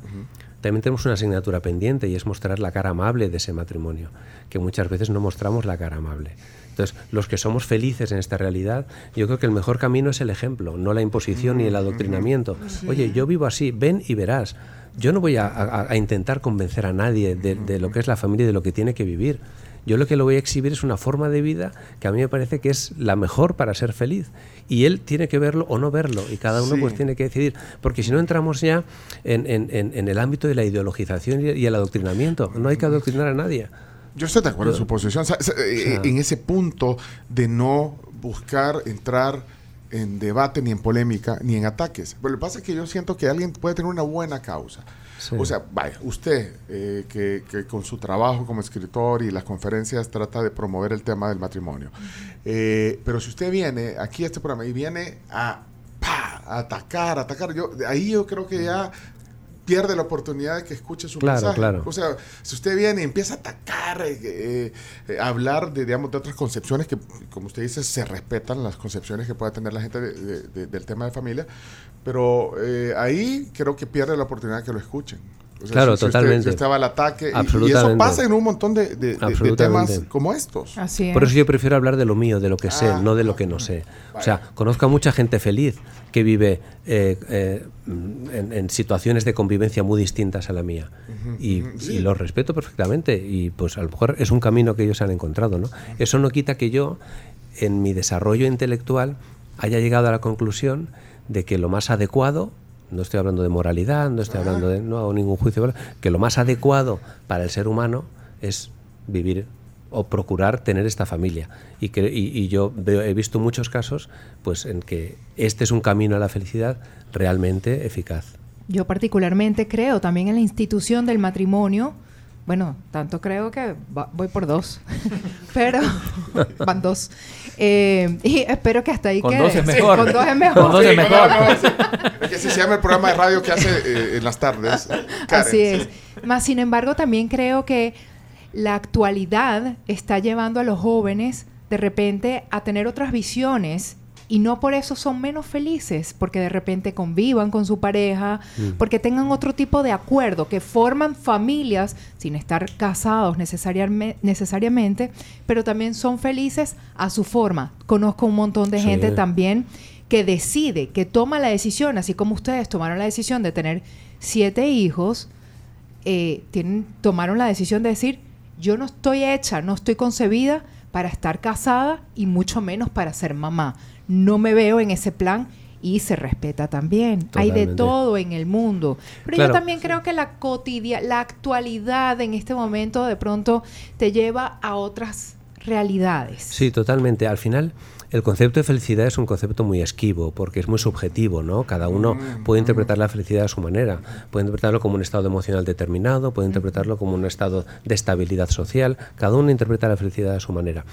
también tenemos una asignatura pendiente y es mostrar la cara amable de ese matrimonio, que muchas veces no mostramos la cara amable. Entonces, los que somos felices en esta realidad, yo creo que el mejor camino es el ejemplo, no la imposición ni el adoctrinamiento. Oye, yo vivo así, ven y verás. Yo no voy a, a- a intentar convencer a nadie de, de lo que es la familia y de lo que tiene que vivir. Yo lo que lo voy a exhibir es una forma de vida que a mí me parece que es la mejor para ser feliz. Y él tiene que verlo o no verlo. Y cada uno Sí. pues tiene que decidir. Porque si no entramos ya en, en- en- en el ámbito de la ideologización y el adoctrinamiento. No hay que adoctrinar a nadie. Yo estoy de acuerdo en su posición, o sea, se- eh, sea- en ese punto de no buscar entrar en debate, ni en polémica, ni en ataques. Pero lo que pasa es que yo siento que alguien puede tener una buena causa. Sí. O sea, vaya, usted eh, que, que con su trabajo como escritor y las conferencias trata de promover el tema del matrimonio. Eh, pero si usted viene aquí a este programa y viene a, atacar, a atacar, yo, ahí yo creo que ya pierde la oportunidad de que escuche su Claro, mensaje. claro. O sea, si usted viene y empieza a atacar, eh, eh, eh, a hablar de, digamos, de otras concepciones que, como usted dice, se respetan las concepciones que pueda tener la gente de- de- de- del tema de familia, pero eh, ahí creo que pierde la oportunidad de que lo escuchen. O sea, Claro, si- si usted- totalmente. si usted va al ataque, y- y, eso Absolutamente. pasa en un montón de, temas como estos. Así es. Por eso yo prefiero hablar de lo mío, de lo que sé, Ah. no de lo que no sé. O sea, conozco a mucha gente feliz que vive eh, eh, en, en situaciones de convivencia muy distintas a la mía. Y, Sí. y los respeto perfectamente. Y pues a lo mejor es un camino que ellos han encontrado. ¿no? Eso no quita que yo, en mi desarrollo intelectual, haya llegado a la conclusión de que lo más adecuado no estoy hablando de moralidad, no estoy hablando de no hago ningún juicio, que lo más adecuado para el ser humano es vivir o procurar tener esta familia. Y, que, y, y yo veo, he visto muchos casos pues en que este es un camino a la felicidad realmente eficaz. Yo particularmente creo también en la institución del matrimonio. Bueno, tanto creo que va- voy por dos. Pero van dos. Eh, y espero que hasta ahí Con quede. dos es mejor. Con dos es mejor. Con dos es mejor. es, es que así se llama el programa de radio que hace eh, en las tardes. Karen, Así es. sí. Más sin embargo, también creo que la actualidad está llevando a los jóvenes de repente a tener otras visiones y no por eso son menos felices, porque de repente convivan con su pareja, porque tengan otro tipo de acuerdo, que forman familias sin estar casados necesariamente, pero también son felices a su forma. Conozco un montón de Sí. gente también que decide, que toma la decisión, así como ustedes tomaron la decisión de tener siete hijos, eh, tienen, tomaron la decisión de decir, yo no estoy hecha, no estoy concebida para estar casada y mucho menos para ser mamá. No me veo en ese plan y se respeta también. Hay de todo en el mundo. Pero Claro. yo también creo que la cotidia, la actualidad en este momento de pronto te lleva a otras realidades. Sí, totalmente. Al final, el concepto de felicidad es un concepto muy esquivo, porque es muy subjetivo, ¿no? Cada uno puede interpretar la felicidad a su manera. Puede interpretarlo como un estado emocional determinado, puede interpretarlo como un estado de estabilidad social. Cada uno interpreta la felicidad a su manera.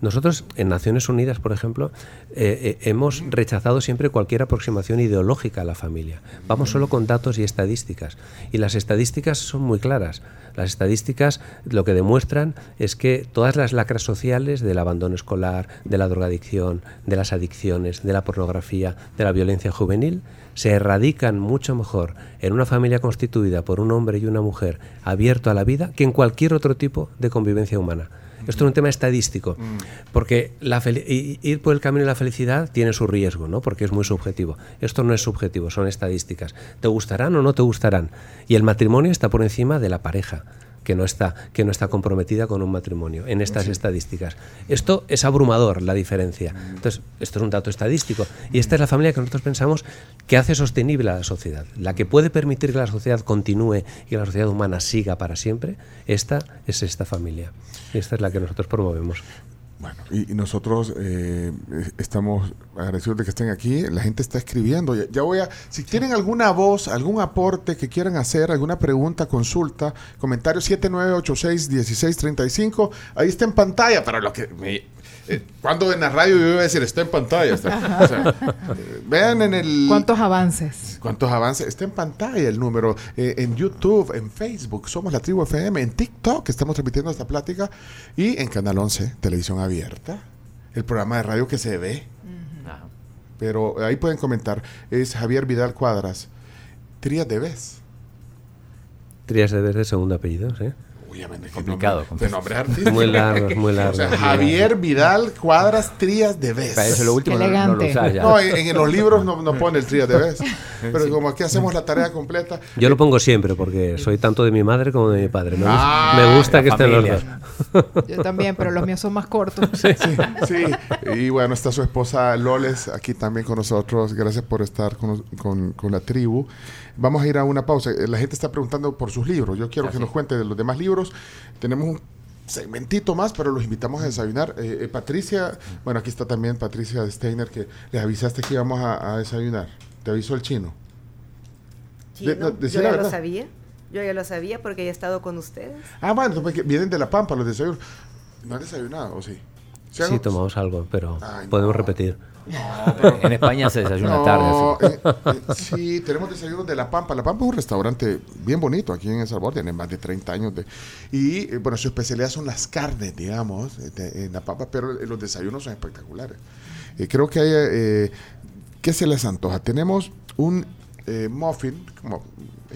Nosotros, en Naciones Unidas, por ejemplo, eh, eh, hemos rechazado siempre cualquier aproximación ideológica a la familia. Vamos solo con datos y estadísticas. Y las estadísticas son muy claras. Las estadísticas lo que demuestran es que todas las lacras sociales del abandono escolar, de la drogadicción, de las adicciones, de la pornografía, de la violencia juvenil, se erradican mucho mejor en una familia constituida por un hombre y una mujer abierto a la vida que en cualquier otro tipo de convivencia humana. Esto es un tema estadístico. Porque la ir por el camino de la felicidad tiene su riesgo, ¿no? Porque es muy subjetivo. Esto no es subjetivo, son estadísticas. ¿Te gustarán o no te gustarán? Y el matrimonio está por encima de la pareja. Que no, está, que no está comprometida con un matrimonio en estas estadísticas. Esto es abrumador, la diferencia. Entonces, esto es un dato estadístico. Y esta es la familia que nosotros pensamos que hace sostenible a la sociedad. La que puede permitir que la sociedad continúe y que la sociedad humana siga para siempre, esta es esta familia. Y esta es la que nosotros promovemos. Bueno, y, y nosotros eh, estamos agradecidos de que estén aquí. La gente está escribiendo. Ya, ya voy a. Si tienen alguna voz, algún aporte que quieran hacer, alguna pregunta, consulta, comentario 7986-1635. Ahí está en pantalla para lo que. me- eh, cuando en la radio yo iba a decir está en pantalla. está- o sea, eh, vean en el. ¿Cuántos avances? ¿Cuántos avances? Está en pantalla el número. eh, en YouTube, en Facebook, somos la tribu FM. En TikTok estamos repitiendo esta plática. Y en Canal 11, Televisión Abierta. El programa de radio que se ve. Pero ahí pueden comentar. Es Javier Vidal Cuadras. Trías de vez. Trías de vez de segundo apellido, ¿sí? Complicado, nombre- complicado. De nombre artístico. Muy largos, muy O largos. sea, muy Javier Vidal Cuadras Trías de vez. Eso lo último Qué no, no lo elegante. No, en, en los libros no, no pone el trías de vez. Pero como aquí hacemos la tarea completa. Yo lo pongo siempre porque soy tanto de mi madre como de mi padre. Me, gus- Ah, me gusta que estén los dos. Yo también, pero los míos son más cortos. Sí, sí. Y bueno, está su esposa Loles aquí también con nosotros. Gracias por estar con, con- con la tribu. Vamos a ir a una pausa. Eh, La gente está preguntando por sus libros. Yo quiero que nos cuente de los demás libros. Tenemos un segmentito más, pero los invitamos a desayunar. Eh, eh, Patricia, bueno, aquí está también Patricia Steiner, que les avisaste que íbamos a, a desayunar. Te avisó el chino. Chino, De- no, decía yo la ya lo sabía. Yo ya lo sabía porque he estado con ustedes. Ah, bueno, entonces que vienen de La Pampa los desayunos. ¿No han desayunado o sí? ¿Sí tomamos algo, pero Ay, podemos no. repetir. En España se desayuna tarde. No, eh, eh, sí, tenemos desayunos de La Pampa. La Pampa es un restaurante bien bonito aquí en El Salvador, tiene más de 30 años. De, y eh, bueno, su especialidad son las carnes, digamos, de- en La Pampa, pero eh, los desayunos son espectaculares. Eh, creo que hay, eh, ¿qué se les antoja? Tenemos un eh, muffin, como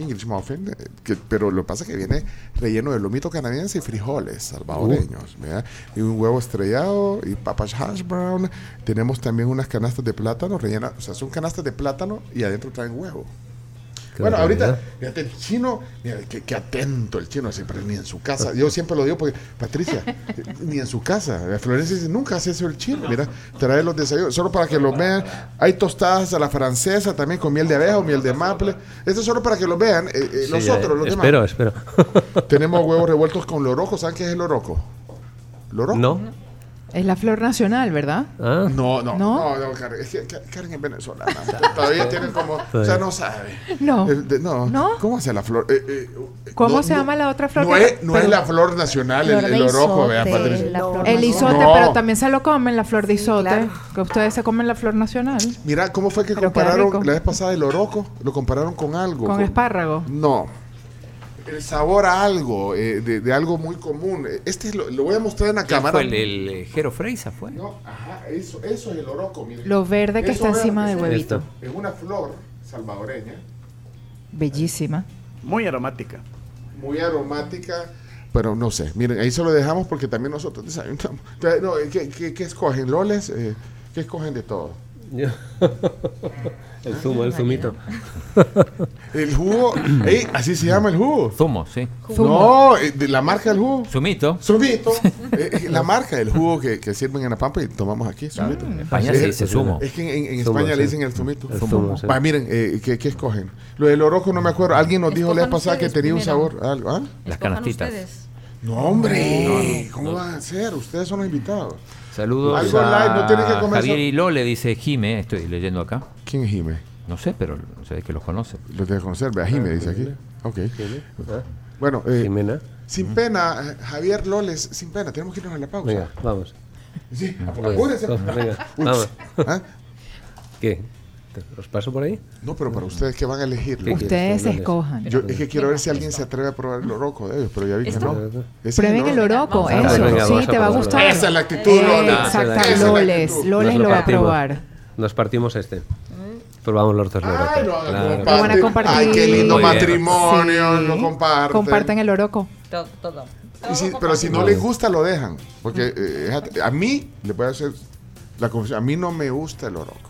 English muffin, eh, que, pero lo que pasa es que viene relleno de lomito canadiense y frijoles salvadoreños, ¿verdad? Y un huevo estrellado y papas hash brown. Tenemos también unas canastas de plátano rellenas, o sea, son canastas de plátano y adentro traen huevo. Qué bueno, ahorita, fíjate, el chino, mira, qué, atento el chino, siempre ni en su casa. Yo siempre lo digo porque, Patricia, ni en su casa. Florencia dice, nunca hace eso el chino. Mira, trae los desayunos, solo para que los vean. Hay tostadas a la francesa también con miel de abeja o miel de maple. Esto es solo para que los vean. Eh, eh, Sí, los ya, otros, los espero, demás. espero. Tenemos huevos revueltos con loroco. ¿Saben qué es el loroco? ¿Loroco? ¿No? Es la flor nacional, ¿verdad? Ah, No, no, ¿No? no, no, Karen, es que Ka- Karen es venezolana. Todavía tienen como, o sea, no sabe. No. El de- no. ¿No? ¿Cómo se la flor? Eh, eh, ¿Cómo no, se no, llama la otra flor No, que- es, no es la flor nacional, el, Flor el vea, isote, Patricia. la flor El isote, No. pero también se lo comen, la flor de Sí, isote. claro. Que ustedes se comen la flor nacional. Mira, ¿cómo fue que Pero compararon la vez pasada el oroco? Lo compararon con algo. Con espárrago. No. El sabor a algo, eh, de, de algo muy común. Este es lo, lo voy a mostrar en la ¿Quién cámara. fue el, el eh, Jero Freisa? ¿Fue? No, ajá, eso, eso es el oroco, mire. Lo verde que Eso está encima del huevito. Es una flor salvadoreña. Bellísima. Muy aromática. muy aromática, pero no sé. Miren, ahí se lo dejamos porque también nosotros desayunamos. No, ¿qué, qué, qué escogen? ¿Loles? Eh, ¿Qué escogen de todo? el zumo, el zumito. El jugo, ey, así se llama el jugo. Zumo, sí. No, eh, de la marca del jugo. Zumito. Sumito. Eh, eh, la marca del jugo que, que sirven en la pampa y tomamos aquí, Sumito. En España Es se dice zumo. Es que en, en Zumo, España sí. le dicen el zumito. El zumo, sí. Miren, eh, ¿qué, qué escogen? Lo del oroco no me acuerdo. Alguien nos dijo la vez pasada que tenía un sabor. algo, ¿ah? Las canastitas. ustedes. No, hombre. ¿Cómo van a ser? Ustedes son los invitados. Saludos Algo a no tiene que comer Javier y Lole, dice Jime, estoy leyendo acá. ¿Quién es Jime? No sé, pero se ve que los conoce. Lo debe conocer, ve a Jime, dice aquí. Ok. Ah, Bueno, eh, Jimena. sin pena, Javier Loles, sin pena, tenemos que irnos a la pausa. Venga, vamos. Sí, Venga, apúrese. venga, Uy, vamos. ¿ah? ¿Qué? ¿Te- ¿Os paso por ahí? No, pero para ustedes, ¿qué van a elegir? Ustedes Loles? escojan. Yo es que quiero ver si alguien se atreve a probar el oroco de ellos, pero ya vi que no. Prueben el oroco, Vamos a eso. sí, a te va a gustar. Esa es la actitud, Eh, Lola. Exacto, Loles. Loles lo va a probar. Nos partimos este. Probamos los dos. Ay, lo Claro. comparten. Lo van a compartir. Ay, qué lindo matrimonio, Sí. lo comparten. Comparten el oroco. Todo. todo. Y si- pero si no les gusta, lo dejan. Porque eh, a mí, le voy a hacer la confesión, a mí no me gusta el oroco.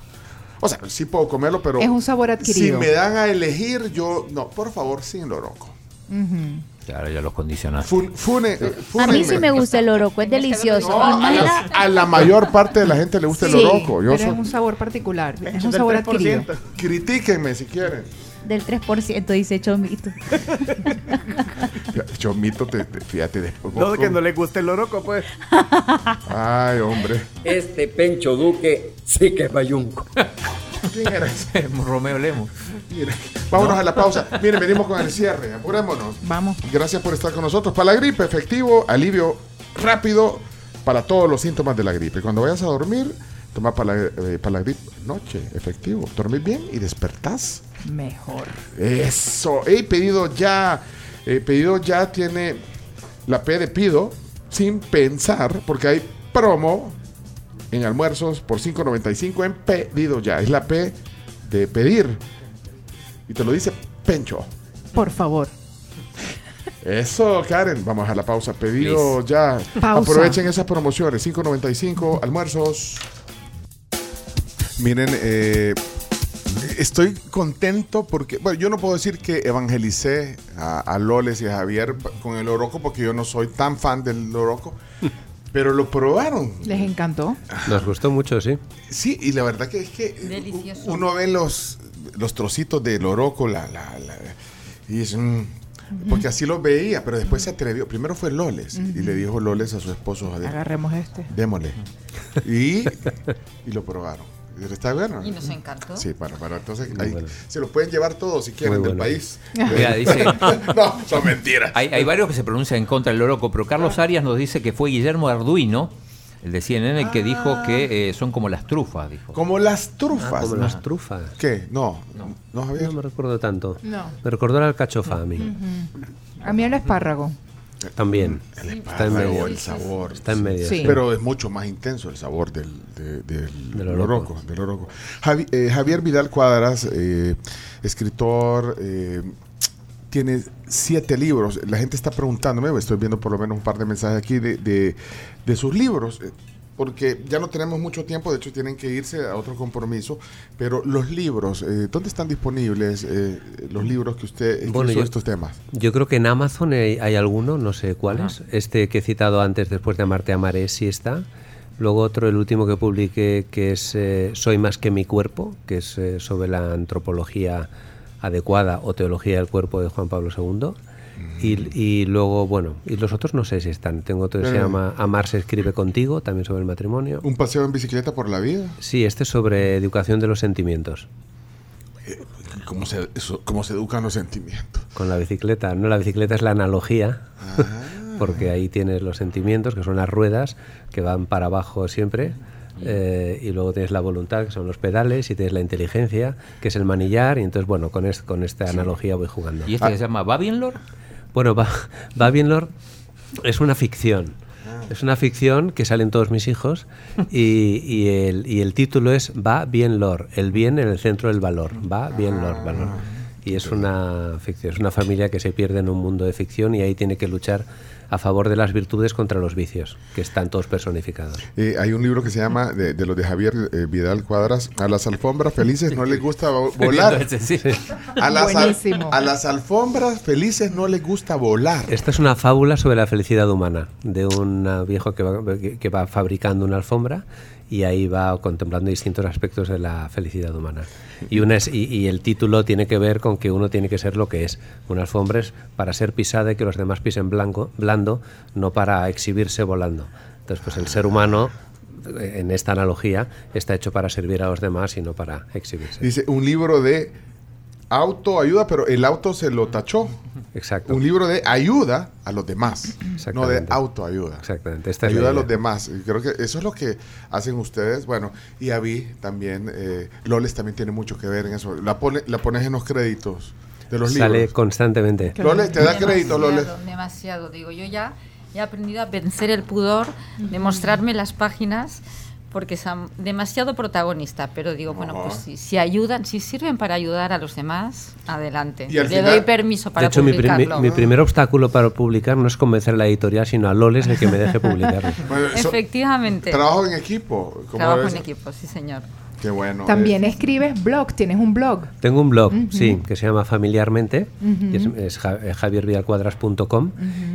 O sea, sí puedo comerlo, pero... Es un sabor Si adquirido. me dan a elegir, yo... No, por favor, sin loroco. Ujú. Claro, ya los condicionaste. Fun- fune- A mí sí me gusta el oroco, es delicioso. No, a, la, a la mayor parte de la gente le gusta Sí, el oroco. Yo pero soy- es un sabor particular. Es un sabor 3%. adquirido. Critíquenme si quieren. del 3%, dice Chomito. Chomito, te, te- fíjate después. No, que no le guste el loroco, pues. Ay, hombre. Este Pencho Duque sí que es bayunco. ¿Quién era ese? Romeo Lemos. Mire, vámonos a la pausa. Miren, venimos con el cierre. Apurémonos. Vamos. Gracias por estar con nosotros. Para la gripe, efectivo, alivio rápido para todos los síntomas de la gripe. Cuando vayas a dormir, toma para la, eh, para la gripe noche, efectivo. Dormís bien y despertás. Mejor. Eso. He pedido ya. eh, pedido ya tiene la P de pido sin pensar, porque hay promo en almuerzos por 5.95 en pedido ya. Es la P de pedir. Y te lo dice Pencho. Por favor. Eso, Karen. Vamos a la pausa. Pedido ya. Pausa. Aprovechen esas promociones. 5.95 almuerzos. Miren, eh, estoy contento porque, bueno, yo no puedo decir que evangelicé a, a Loles y a Javier con el Oroco porque yo no soy tan fan del Oroco, pero lo probaron. ¿Les encantó? Nos gustó mucho, sí. Sí, y la verdad que es que Delicioso. uno ve los, los trocitos del Oroco la, la, la- y es mm, porque así lo veía, pero después se atrevió. Primero fue Loles y le dijo Loles a su esposo Javier, Agarremos este. démosle. Y, y lo probaron. Y Está bueno. Y nos encantó. Sí, para, para. Entonces, ahí bueno. se los pueden llevar todos si quieren del país. Mira, dice- no, son mentiras. Hay, hay varios que se pronuncian en contra del loroco, pero Carlos Arias nos dice que fue Guillermo Arduino, el de CNN, el que dijo que eh, son como las trufas, dijo. Como las Ah, trufas. como las trufas. ¿Qué? No, no, no, Javier. No me recuerdo tanto. No. Me recordó la alcachofa a mí. A mí el espárrago. También. El Está en medio. el sabor. Está en medio. Sí. sí. Pero es mucho más intenso el sabor del, de- del, Del oroco. oroco. del oroco. Javi- eh, Javier Vidal Cuadras, eh, escritor, eh, tiene siete libros. La gente está preguntándome, estoy viendo por lo menos un par de mensajes aquí de, de- de sus libros. Porque ya no tenemos mucho tiempo, de hecho tienen que irse a otro compromiso, pero los libros, eh, ¿dónde están disponibles eh, los libros que usted escribió Bueno, sobre yo- estos temas? Yo creo que en Amazon hay, hay alguno, no sé cuáles. Este que he citado antes, después de Amarte Amaré, sí está. Luego otro, el último que publiqué, que es eh, Soy más que mi cuerpo, que es eh, sobre la antropología adecuada o teología del cuerpo de Juan Pablo II. Y, y luego, bueno, y los otros no sé si están. Tengo otro que se llama Amar se escribe contigo, también sobre el matrimonio. ¿Un paseo en bicicleta por la vida? Sí, este es sobre educación de los sentimientos. ¿Cómo se, eso- cómo se educan los sentimientos? Con la bicicleta. No, la bicicleta es la analogía, Ah. porque ahí tienes los sentimientos, que son las ruedas, que van para abajo siempre. eh, y luego tienes la voluntad, que son los pedales, y tienes la inteligencia, que es el manillar. Y entonces, bueno, con, es- con esta analogía voy jugando. ¿Y este que se llama Babylon? Bueno, bien, Lord. Es una ficción. Ah. Es una ficción que salen todos mis hijos y, y el, y el título es Va bien, Lord. El bien en el centro del valor. Va bien, Lord. Valor. Y es una ficción. Es una familia que se pierde en un mundo de ficción y ahí tiene que luchar a favor de las virtudes contra los vicios, que están todos personificados. Eh, hay un libro que se llama, de, de los de Javier eh, Vidal Cuadras, A las alfombras felices no les gusta vo- volar. Ese sí. A las, al- Buenísimo. a las alfombras felices no les gusta volar. Esta es una fábula sobre la felicidad humana, de un ah, viejo que va, que- que va fabricando una alfombra y ahí va contemplando distintos aspectos de la felicidad humana. Y, una es- y, y el título tiene que ver con que uno tiene que ser lo que es. Una alfombra es para ser pisada y que los demás pisen blanco, blando, no para exhibirse volando. Entonces, pues el ser humano, eh, en esta analogía, está hecho para servir a los demás y no para exhibirse. Dice, un libro de autoayuda, pero el auto se lo tachó. Exacto. Un libro de ayuda a los demás, no de autoayuda. Exactamente. Esta es Ayuda a los demás. Y creo que eso es lo que hacen ustedes. Bueno, y Avi también, eh, Loles también tiene mucho que ver en eso. La, pone, la pones en los créditos de los Sale libros. constantemente. Loles, te da crédito, Loles. Demasiado, demasiado, digo, yo ya he aprendido a vencer el pudor de mostrarme las páginas porque son demasiado protagonista, pero digo, bueno, pues si, si ayudan, si sirven para ayudar a los demás, adelante. Y Le final- doy permiso para de hecho, mi, pri- mi- publicarlo. mi primer obstáculo para publicar no es convencer a la editorial, sino a Loles de que me deje publicarlo. Bueno, eso- Efectivamente. trabajo en equipo. como Trabajo en equipo, sí, señor. Qué bueno. También escribes blog, tienes un blog. Tengo un blog, sí, que se llama Familiarmente, es, es ja- eh, javiervidalcuadras.com,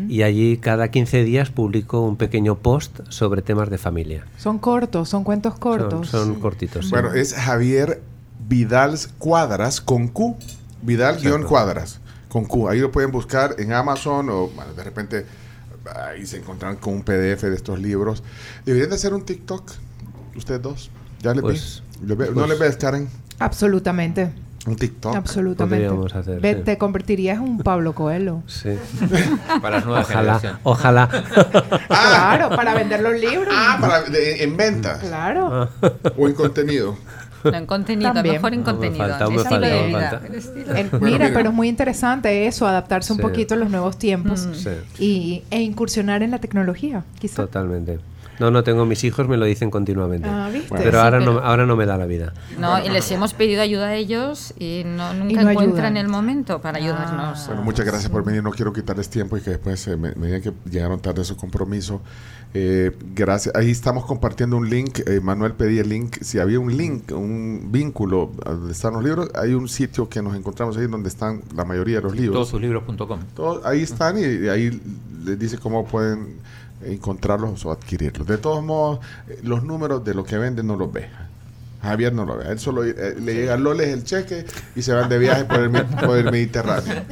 y allí cada 15 días publico un pequeño post sobre temas de familia. Son cortos, son cuentos Son, cortos. son cortitos. sí. Bueno, es Javier Vidal Cuadras con Q. Vidal guion Exacto. Cuadras con Q. Ahí lo pueden buscar en Amazon o bueno, de repente ahí se encontrarán con un PDF de estos libros. Deberían de hacer un TikTok, ustedes dos. Ya les Pues- Lo ve- ¿No pues- les ves, Karen? Absolutamente. Un TikTok. Absolutamente. Hacer, Ve, sí. Te convertirías en un Pablo Coelho. Sí. Para las nuevas Ojalá, generaciones. ojalá. Claro, para vender los libros. Ah, para, de- en ventas Claro. o en contenido. No, en contenido, También. mejor en Aún me contenido. falta, estilo falta, de vida. falta. el estilo. El- Bueno, mira, mira. pero es muy interesante eso, adaptarse un Sí. poquito a los nuevos tiempos Mm. Sí, y, e incursionar en la tecnología, quizá. totalmente. No, no tengo mis hijos, me lo dicen continuamente. Ah, ¿viste? Pero, Sí, ahora, pero- No, ahora no me da la vida. No, y les hemos pedido ayuda a ellos y no, nunca no encuentran ayudan. el momento para ayudarnos. Bueno, muchas gracias por venir. No quiero quitarles tiempo y que después eh, me, me digan que llegaron tarde a su compromiso. Eh, gracias. Ahí estamos compartiendo un link. Eh, Manuel pedía el link. Si había un link, un vínculo donde están los libros, hay un sitio que nos encontramos ahí donde están la mayoría de los libros. Todosuslibros.com. Todos ahí están y, y ahí les dice cómo pueden encontrarlos o adquirirlos. De todos modos, eh, los números de lo que venden no los ve. Javier no lo ve. Él solo eh, le llega a Loles el cheque y se van de viaje por el, por el Mediterráneo.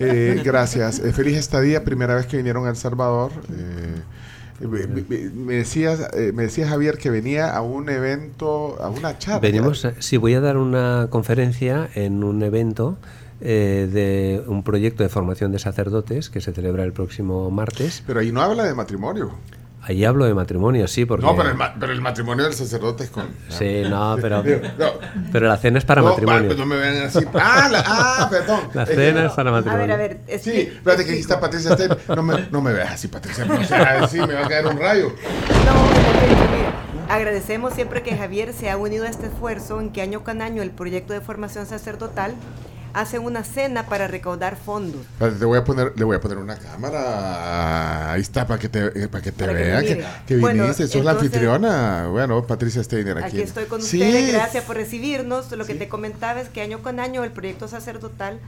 Eh, gracias. Eh, feliz estadía. Primera vez que vinieron a El Salvador. Eh, me, me- me decías, eh, me decía Javier que venía a un evento, a una charla. Venimos, a- sí, voy a dar una conferencia en un evento eh, de un proyecto de formación de sacerdotes que se celebra el próximo martes. Pero ahí no habla de matrimonio. Allí hablo de matrimonio, sí, porque... No, pero el, ma- pero el matrimonio del sacerdote es con... Sí, no, pero, No. pero la cena es para No, matrimonio. va, no me vean así. Ah, la- ah, perdón. La Es que- cena es para A matrimonio. ver, a ver. es Sí, que- espérate que aquí está Patricia Stein. No me, no me veas así, Patricia. O sea, sí, me va a caer un rayo. No. Agradecemos siempre que Javier se ha unido a este esfuerzo en que año con año el proyecto de formación sacerdotal hace una cena para recaudar fondos. Te voy a poner, le voy a poner una cámara. Ahí está, para que te, eh, para que te Para que vean que, que Bueno, viniste. Sos la anfitriona. Bueno, Patricia Steiner aquí. Aquí estoy con Sí. ustedes, gracias por recibirnos. Lo que Sí. te comentaba es que año con año el proyecto sacerdotal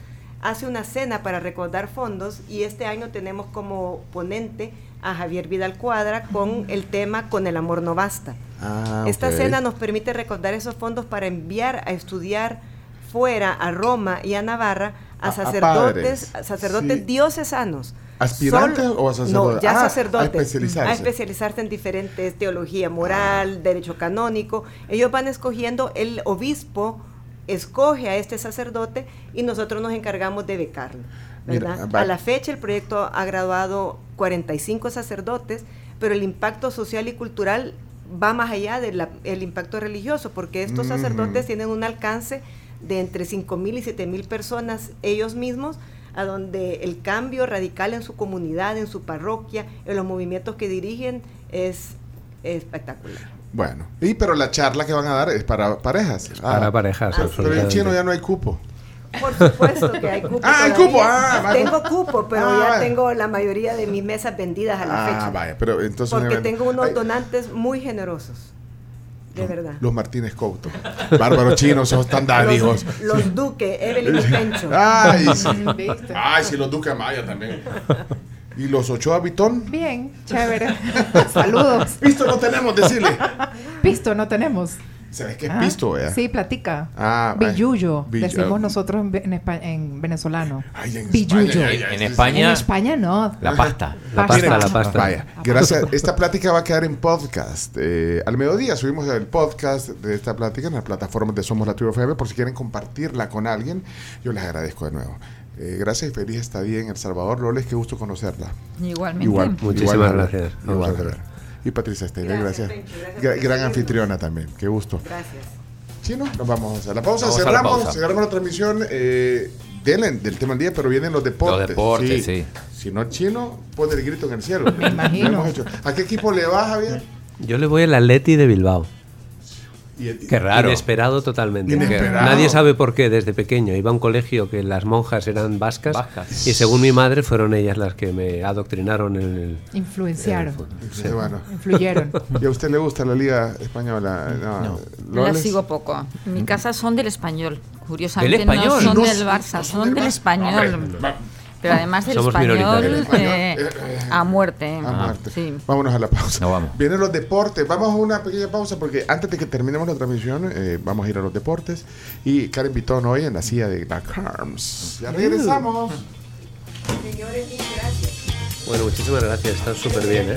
hace una cena para recaudar fondos y este año tenemos como ponente a Javier Vidal Cuadra con el tema Con el amor no basta. Ah, Esta cena nos permite recaudar esos fondos para enviar a estudiar fuera a Roma y a Navarra A- a a sacerdotes, a sacerdotes Sí. diocesanos. ¿Aspirantes o a sacerdotes? No, ya Ah, a sacerdotes. especializarse. A especializarse en diferentes teología moral, derecho canónico. Ellos van escogiendo, el obispo escoge a este sacerdote y nosotros nos encargamos de becarlo. Mira, ¿verdad? va- a la fecha el proyecto ha graduado 45 sacerdotes, pero el impacto social y cultural va más allá del impacto religioso, porque estos Mm. sacerdotes tienen un alcance de entre 5 mil y 7 mil personas ellos mismos, a donde el cambio radical en su comunidad, en su parroquia, en los movimientos que dirigen es espectacular. Bueno, y pero la charla que van a dar es para parejas. Ah, para parejas, Pero en chino ya no hay cupo. Por supuesto que hay cupo. Ah, hay cupo, ah, tengo cupo, pero Ah, ya vaya. tengo la mayoría de mis mesas vendidas a la Ah, fecha. vaya, pero entonces... un Porque tengo unos donantes muy generosos. De verdad. Los Martínez Couto. Bárbaro chino, sos tan dádivos. Los, los Duque, Evelyn Pencho. Ay, sí. ¿Viste? Ay, sí, los Duque Maya también. ¿Y los Ochoa Vitón? Bien, chévere. Saludos. Visto no tenemos, decirle. Pisto no tenemos. ¿Sabes qué es Ah, pisto, eh? Sí, platica. Ah. Billuyo, Bill- decimos nosotros en, en, espa- en venezolano. Ay, en Billuyo. España, En. España- En España no. La pasta. La Pasta. pasta, la pasta. Vaya, gracias. Esta plática va a quedar en podcast. Eh, al mediodía subimos el podcast de esta plática en las plataformas de Somos la Tribu FM por si quieren compartirla con alguien. Yo les agradezco de nuevo. Eh, gracias y feliz estadía en El Salvador. Loles, qué gusto conocerla. Igualmente. Igual, Muchísimas igual, gracias. Igual, Vamos a ver. Y Patricia Steiner, Gracias, gracias. Pencho, gracias Gra- por gran anfitriona también, qué gusto. Gracias. Chino, nos vamos a hacer la pausa. Vamos a la cerramos, pausa. cerramos la transmisión eh, del, del tema del día, pero vienen los deportes. Los deportes, sí. Si no chino, pone el grito en el cielo. Me imagino. Lo hemos hecho. ¿A qué equipo le va, Javier? Yo le voy al Atleti de Bilbao. Qué raro. Inesperado totalmente. Inesperado. Nadie sabe por qué desde pequeño. Iba a un colegio que las monjas eran vascas, Vascas. y según mi madre fueron ellas las que me adoctrinaron en el... Influenciaron. Sí, bueno. Influyeron. ¿Y a usted le gusta la Liga Española? No. ¿Lo La sigo poco. En mi casa son del español. Curiosamente ¿Del español? no son No del Barça, no son son del del español. Pero además Somos español eh, a muerte. A muerte. Sí. Vámonos a la pausa. No, vamos. Vienen los deportes. Vamos a una pequeña pausa porque antes de que terminemos la transmisión, eh, vamos a ir a los deportes. Y Karen Vitón hoy en la silla de la Carms. Ya regresamos. Bueno, muchísimas gracias. Están súper bien, ¿eh?